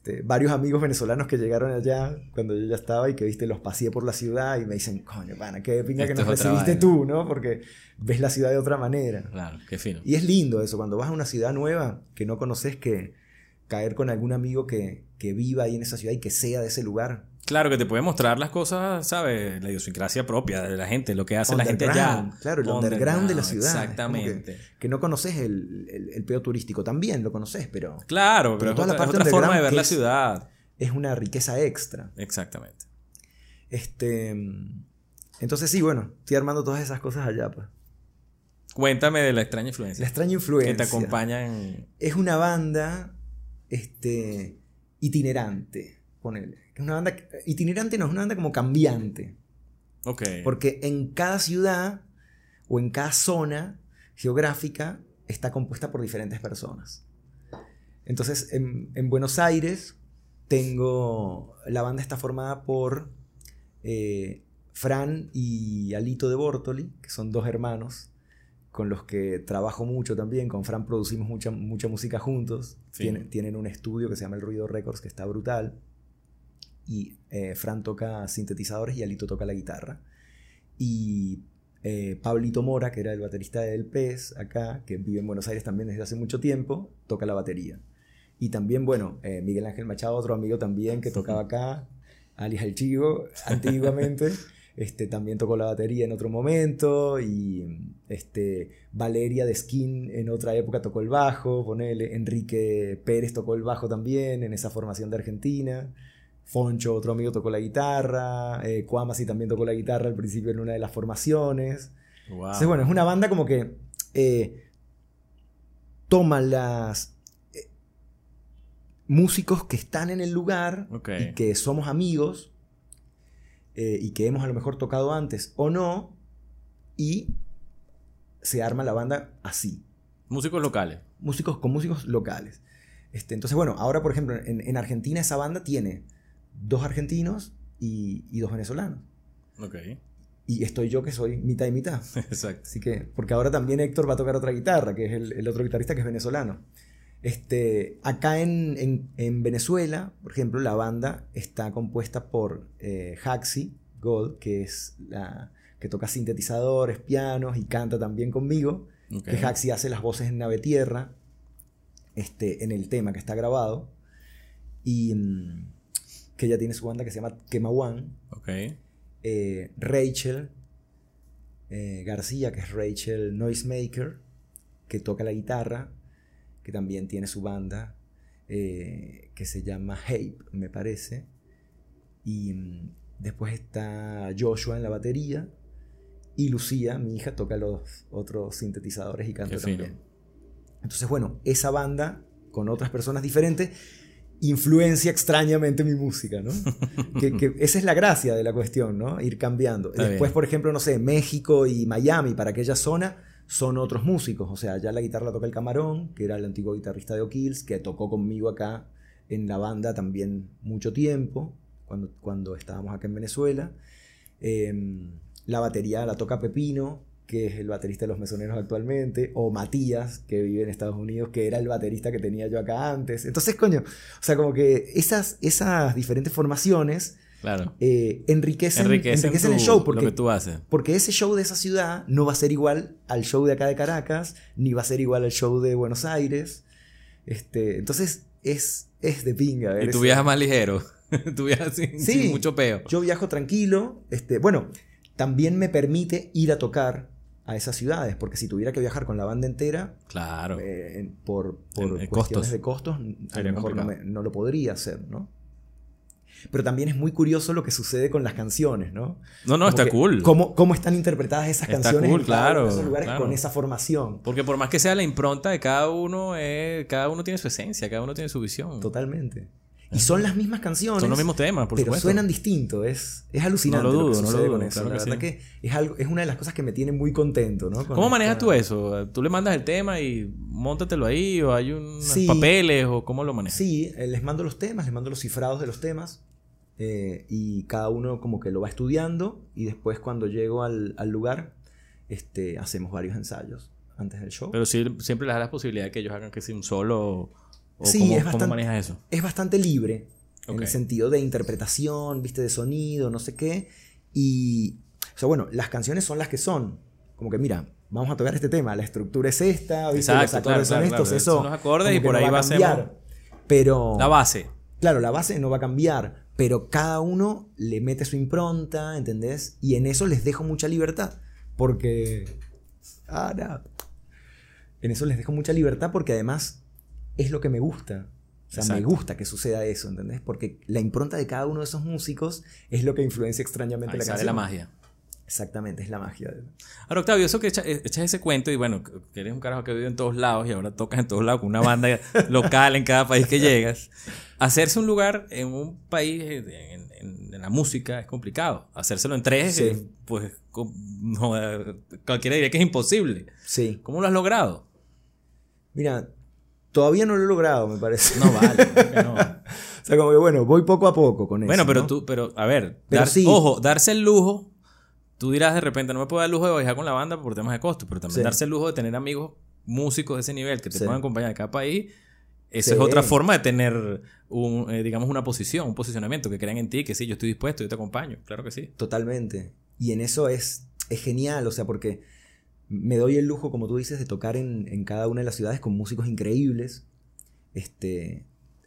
Este, varios amigos venezolanos que llegaron allá cuando yo ya estaba y que, viste, los pasé por la ciudad y me dicen, coño, pana, qué pinga que nos recibiste vaina". tú, ¿no? Porque ves la ciudad de otra manera. Claro, qué fino. Y es lindo eso, cuando vas a una ciudad nueva que no conoces, que caer con algún amigo que, que viva ahí en esa ciudad y que sea de ese lugar. Claro, que te puede mostrar las cosas, ¿sabes? La idiosincrasia propia de la gente, lo que hace la gente allá. Claro, el underground de la ciudad. Exactamente. Que, que no conoces el, el, el peo turístico, también lo conoces, pero Claro, pero, Pero toda es la otra, es otra forma de ver la que es- ciudad. es una riqueza extra. Exactamente. Este, entonces sí, bueno, estoy armando todas esas cosas allá. Pues. Cuéntame de la extraña La influencia extraña que influencia. te acompaña en... Es una banda este, itinerante, ponele. Es una banda itinerante, no, es una banda como cambiante. Ok. Porque en cada ciudad o en cada zona geográfica está compuesta por diferentes personas. Entonces, en, en Buenos Aires tengo. La banda está formada por eh, Fran y Alito de Bortoli, que son dos hermanos con los que trabajo mucho también. Con Fran producimos mucha, mucha música juntos. Sí. Tienen, tienen un estudio que se llama El Ruido Records, que está brutal. Y eh, Fran toca sintetizadores y Alito toca la guitarra. Y eh, Pablito Mora, que era el baterista del PES acá, que vive en Buenos Aires también desde hace mucho tiempo, toca la batería. Y también, bueno, eh, Miguel Ángel Machado, otro amigo también que tocaba acá, alias El Chivo, antiguamente, este, también tocó la batería en otro momento. Y este, Valeria de Skin en otra época tocó el bajo, ponele. Enrique Pérez tocó el bajo también en esa formación de Argentina. Foncho, otro amigo, tocó la guitarra. Eh, Cuamasi también tocó la guitarra al principio en una de las formaciones. Wow. Entonces, bueno, es una banda como que eh, toma las eh, músicos que están en el lugar y que somos amigos eh, y que hemos a lo mejor tocado antes o no y se arma la banda así Músicos locales. músicos con músicos locales. Este, entonces, bueno, ahora por ejemplo en, en Argentina esa banda tiene dos argentinos y, y dos venezolanos. Ok. Y estoy yo que soy mitad y mitad. Exacto. Así que, porque ahora también Héctor va a tocar otra guitarra, que es el, el otro guitarrista que es venezolano. Este, acá en, en- en Venezuela, por ejemplo, la banda está compuesta por eh, Haxi Gold, que es la que toca sintetizadores, pianos y canta también conmigo. Ok. Que Haxi hace las voces en Nave Tierra, este, en el tema que está grabado. Y mm, que ella tiene su banda que se llama Quema One eh, Rachel eh, García, que es Rachel Noisemaker, que toca la guitarra, que también tiene su banda, eh, que se llama Hape, me parece. Y mm, después está Joshua en la batería. Y Lucía, mi hija, toca los otros sintetizadores y canta también. Entonces, bueno, esa banda, con otras personas diferentes, influencia extrañamente mi música, ¿no? que, que esa es la gracia de la cuestión, ¿no? Ir cambiando. Está Después, bien. por ejemplo, no sé, México y Miami, para aquella zona, son otros músicos. O sea, ya la guitarra la toca el Camarón, que era el antiguo guitarrista de O'Kills, que tocó conmigo acá en la banda también mucho tiempo, cuando, cuando estábamos acá en Venezuela. Eh, la batería la toca Pepino, que es el baterista de los mesoneros actualmente, o Matías, que vive en Estados Unidos, que era el baterista que tenía yo acá antes. Entonces, coño, o sea, como que esas, esas diferentes formaciones Claro. eh, enriquecen, Enriquecen, enriquecen el show, porque, lo que tú haces. porque ese show de esa ciudad no va a ser igual al show de acá de Caracas, ni va a ser igual al show de Buenos Aires. Este, entonces, es, es de pinga. ver Y tú viajas más ligero. tú viajas sin, Sí. sin mucho peo. Yo viajo tranquilo. Este, bueno, también me permite ir a tocar a esas ciudades, porque si tuviera que viajar con la banda entera, Claro. eh, por, por En- cuestiones costos. de costos, a lo mejor no, me- no lo podría hacer, ¿no? Pero también es muy curioso lo que sucede con las canciones, ¿no? No, no, Como está que cool. Cómo, cómo están interpretadas esas Está canciones cool, en claro, esos lugares claro. con esa formación. Porque por más que sea la impronta de cada uno, eh, cada uno tiene su esencia, cada uno tiene su visión. Totalmente. Y son las mismas canciones. Son los mismos temas, por pero supuesto. suenan distinto. Es, es alucinante No lo lo, que dudo, no lo dudo, con eso. claro la que verdad sí. que es, algo, es una de las cosas que me tiene muy contento, ¿no? Con ¿Cómo manejas tú eso? ¿Tú le mandas el tema y móntatelo ahí? ¿O hay unos Sí. papeles? ¿O cómo lo manejas? Sí, eh, les mando los temas, les mando los cifrados de los temas. Eh, y cada uno como que lo va estudiando. Y después cuando llego al, al lugar, este, hacemos varios ensayos antes del show. Pero sí, siempre les da la posibilidad de que ellos hagan que sea un solo ¿O Sí, cómo, es cómo bastante- manejas eso? Es bastante libre en Ok. el sentido de interpretación, viste, de sonido, no sé qué. Y, o sea, bueno, las canciones son las que son. Como que, mira, vamos a tocar este tema, la estructura es esta, ¿viste? Exacto, los acordes claro, son claro, estos, claro. eso. Son los acordes y por ahí va a va a ser- cambiar. Pero. La base. Claro, la base no va a cambiar, pero cada uno le mete su impronta, ¿entendés? Y en eso les dejo mucha libertad, porque... Ah, no. En eso les dejo mucha libertad porque además es lo que me gusta. O sea, me gusta que suceda eso, ¿entendés? Porque la impronta de cada uno de esos músicos es lo que influencia extrañamente Ahí la sale canción. la magia. Exactamente, es la magia. de- Ahora, Octavio, eso que echa- eh, echas ese cuento y bueno, que eres un carajo que vive en todos lados y ahora tocas en todos lados con una banda local en cada país que llegas. Hacerse un lugar en un país eh, en, en- en la música es complicado. Hacérselo en tres, Sí. pues no, eh, cualquiera diría que es imposible. Sí. ¿Cómo lo has logrado? Mira, todavía no lo he logrado, me parece. No vale. no. o sea, como que bueno, voy poco a poco con eso. Bueno, pero ¿no? tú, pero a ver, Pero dar- sí. ojo, darse el lujo, tú dirás de repente, no me puedo dar el lujo de viajar con la banda por temas de costo, pero también Sí. darse el lujo de tener amigos músicos de ese nivel que te Sí. puedan acompañar de cada país, Sí. es otra forma de tener, un, eh, digamos, una posición, un posicionamiento, que crean en ti, que sí, yo estoy dispuesto, yo te acompaño, claro que sí. Totalmente. Y en eso es, es genial, o sea, porque me doy el lujo, como tú dices, de tocar en, en cada una de las ciudades con músicos increíbles. Este,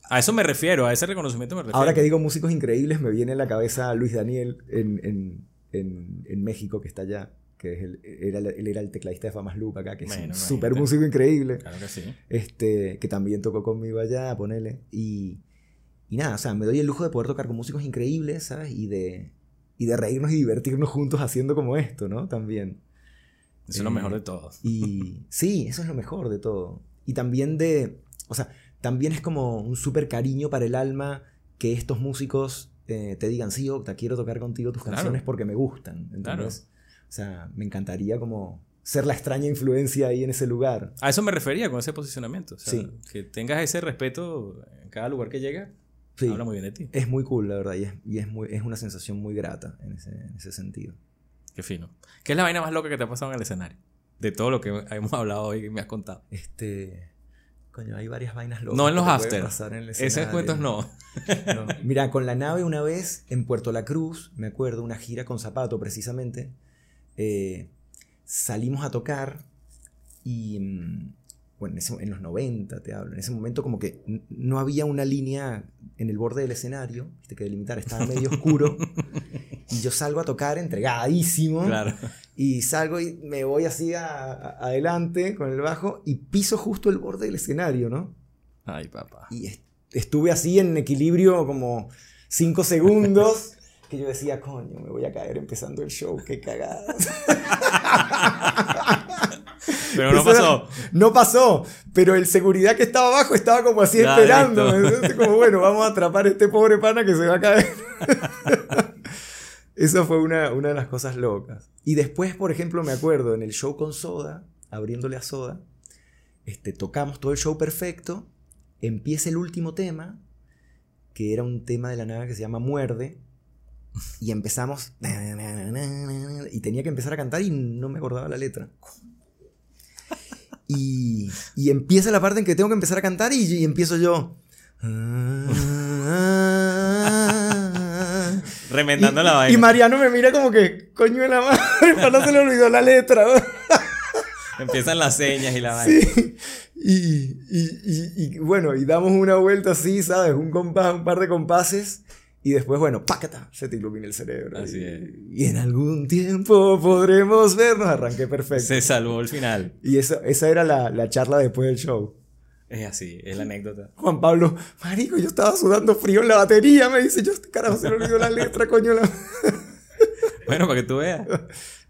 A eso me refiero, a ese reconocimiento me refiero. ahora que digo músicos increíbles, me viene a la cabeza Luis Daniel en, en- en- en México, que está allá, que es el, era, él era el tecladista de Famas Loop acá, que es Bueno, un súper músico increíble. Claro que sí. este, que también tocó conmigo allá, ponele. Y, y nada, o sea, me doy el lujo de poder tocar con músicos increíbles, ¿sabes? Y de, y de reírnos y divertirnos juntos haciendo como esto, ¿no? También. Eso es lo mejor de todo. Y sí, eso es lo mejor de todo. Y también de, o sea, también es como un súper cariño para el alma que estos músicos eh, te digan, sí, Octa, quiero tocar contigo tus Claro. canciones porque me gustan, ¿entendés? Claro. O sea, me encantaría como ser la extraña influencia ahí en ese lugar. A eso me refería con ese posicionamiento. O sea, Sí. Que tengas ese respeto en cada lugar que llegas, Sí. habla muy bien de ti. Es muy cool, la verdad, y es, y es, muy, es una sensación muy grata en ese, en ese sentido. Qué fino. ¿Qué es la vaina más loca que te ha pasado en el escenario? De todo lo que hemos hablado hoy y me has contado. Este. Coño, hay varias vainas locas. No en los after. pasar en escenario. cuentos no. No. Mira, con la nave una vez en Puerto La Cruz, me acuerdo, una gira con Zapato precisamente, eh, salimos a tocar y, mm, bueno, en, ese- en los 90 te hablo, en ese momento como que no había una línea en el borde del escenario, viste que delimitar, estaba medio oscuro, y yo salgo a tocar entregadísimo, Claro. y salgo y me voy así a- a- adelante con el bajo y piso justo el borde del escenario, ¿no? Ay, papá. Y est- estuve así en equilibrio como cinco segundos. Que yo decía, coño, me voy a caer empezando el show, qué cagada. Pero no pasó. no pasó, pero el seguridad que estaba abajo estaba como así Ya, esperando. Entonces, como, bueno, vamos a atrapar a este pobre pana que se va a caer. Eso fue una, una de las cosas locas. Y después, por ejemplo, me acuerdo en el show con Soda, abriéndole a Soda, este, tocamos todo el show perfecto, empieza el último tema, que era un tema de la nave que se llama Muerde, y empezamos, y tenía que empezar a cantar y no me acordaba la letra. Y, y empieza la parte en que tengo que empezar a cantar y, y empiezo yo. Remendando y, la vaina. Y Mariano me mira como que, coño de la madre, para no se le olvidó la letra. Empiezan las señas y la vaina. Sí. Y, y- y- y, bueno, y damos una vuelta así, ¿sabes? Un compás, un par de compases. Y después, bueno, ¡pácata! Se te ilumina el cerebro. Así y, es. y en algún tiempo podremos vernos. Arranqué perfecto. Se salvó el final. Y esa, esa era la, la charla después del show. Es así, es la anécdota. Juan Pablo, marico, yo estaba sudando frío en la batería. Me dice, yo, este carajo se le olvidó la letra, coño. La... Bueno, para que tú veas.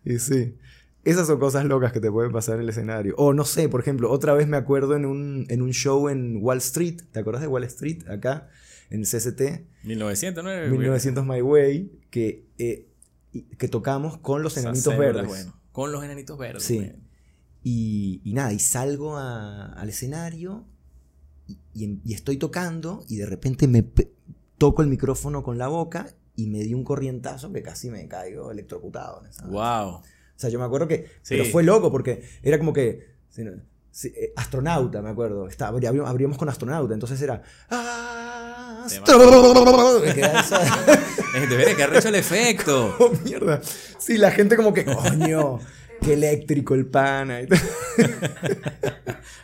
Y sí. Esas son cosas locas que te pueden pasar en el escenario. O no sé, por ejemplo, otra vez me acuerdo en un, en un show en Wall Street. ¿Te acuerdas de Wall Street? Acá, en CCT. 1900, ¿no? 1900 My Way. Que, eh, que tocamos con los enanitos verdes. bueno. Con los enanitos verdes. Sí. Y, y nada, y salgo a- al escenario y, y estoy tocando y de repente me toco el micrófono con la boca y me di un corrientazo que casi me caigo electrocutado. Wow. O sea, yo me acuerdo que... Sí. Pero fue loco porque era como que... Sí, eh, astronauta, me acuerdo. Abrí- abríamos con astronauta, entonces era. Tema. "Astro-". Me esa- Eh, Debería que haber hecho el efecto. Oh, mierda. Sí, la gente como que, coño, qué eléctrico el pana.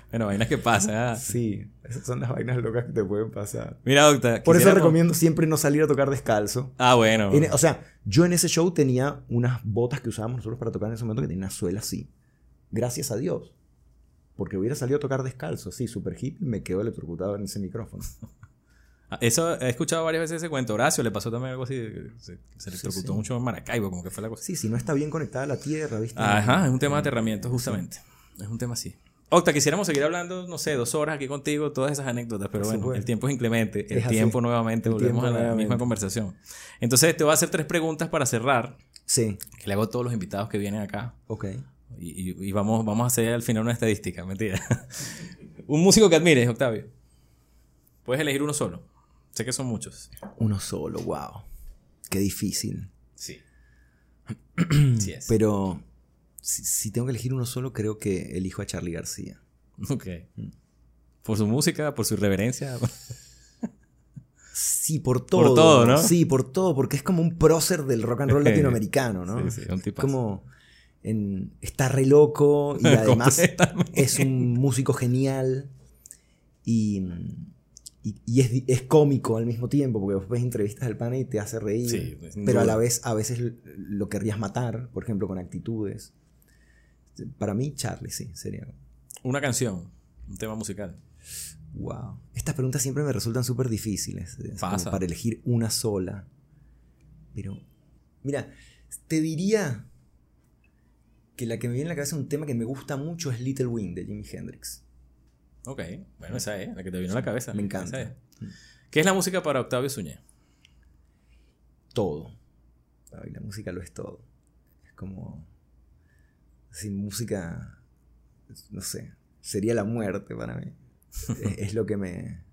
Bueno, vainas que pasan. ah. Sí, esas son las vainas locas que te pueden pasar. Mira, doctor. Por eso recomiendo siempre no salir a tocar descalzo. Ah, bueno. En- o sea, yo en ese show tenía unas botas que usábamos nosotros para tocar en ese momento que tenían una suela así. Gracias a Dios. Porque hubiera salido a tocar descalzo, sí, super hippie, me quedo electrocutado en ese micrófono. Ah, Eso he escuchado varias veces ese cuento. Horacio le pasó también algo así. Se, se electrocutó sí. mucho en Maracaibo, como que fue la cosa. Sí, si no está bien conectada a la tierra, ¿viste? Ajá, es un tema de aterramiento, justamente. Es un tema así. Octa, quisiéramos seguir hablando, no sé, dos horas aquí contigo, todas esas anécdotas, pero bueno, el tiempo es inclemente. El Es así. tiempo nuevamente, El volvemos tiempo a la nuevamente. misma conversación. Entonces, te voy a hacer tres preguntas para cerrar, Sí, que le hago a todos los invitados que vienen acá. ok. Y, y- y vamos, vamos a hacer al final una estadística, mentira. un músico que admires, Octavio. Puedes elegir uno solo. Sé que son muchos. Uno solo, wow. Qué difícil. Sí. sí es. Pero si, si tengo que elegir uno solo, creo que elijo a Charlie García. Ok. Por su música, por su irreverencia. Sí, por todo. todo, ¿no? Sí, por todo, porque es como un prócer del rock and roll latinoamericano, ¿no? Sí, sí, un es tipazo. como en- está re loco y además es un músico genial y, y- y es, es cómico al mismo tiempo, porque vos ves entrevistas del pana y te hace reír, Sí, pero a la vez a veces lo querrías matar, por ejemplo, con actitudes. Para mí, Charlie, sí, sería. Una canción, un tema musical. Wow. Estas preguntas siempre me resultan súper difíciles. Pasa. para elegir una sola. Pero, mira, te diría que la que me viene a la cabeza un tema que me gusta mucho es Little Wing de Jimi Hendrix. Ok, bueno, esa es, la que te vino a la cabeza. Me encanta. Es. ¿Qué es la música para Octavio Suñé? Todo. Ay, la música lo es todo. Es como. Sin música. No sé. Sería la muerte para mí. es, es lo que me.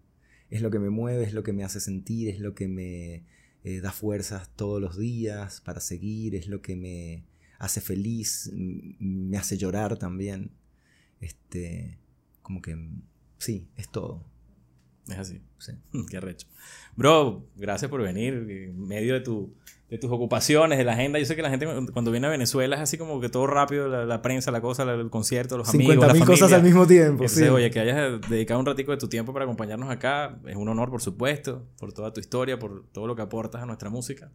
Es lo que me mueve, es lo que me hace sentir, es lo que me eh, da fuerzas todos los días para seguir, es lo que me hace feliz, me hace llorar también. Este. Como que. Sí, es todo. Es así. Sí. Qué arrecho. Bro, gracias por venir. En medio de, tu, de tus ocupaciones, de la agenda. Yo sé que la gente cuando viene a Venezuela es así como que todo rápido, la, la prensa, la cosa, la- el concierto, los amigos, la 50.000 familia. cosas al mismo tiempo. Entonces, sí. oye, que hayas dedicado un ratico de tu tiempo para acompañarnos acá, es un honor, por supuesto, por toda tu historia, por todo lo que aportas a nuestra música.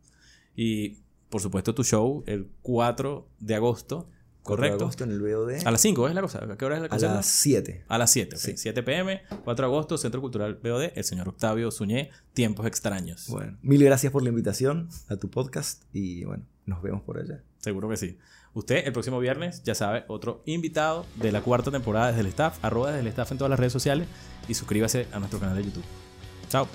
Y, por supuesto, tu show el 4 de agosto, 4 de ¿correcto? agosto en el BOD. A las 5 es la cosa. ¿A qué hora es la A cosa? las 7. A las 7, ok. Sí. 7 pm, 4 de agosto, Centro Cultural BOD, el señor Octavio Suñé, Tiempos Extraños. Bueno, mil gracias por la invitación a tu podcast y bueno, nos vemos por allá. Seguro que sí. Usted, el próximo viernes, ya sabe, otro invitado de la cuarta temporada desde el staff, arroba desde el staff en todas las redes sociales y suscríbase a nuestro canal de YouTube. Chao.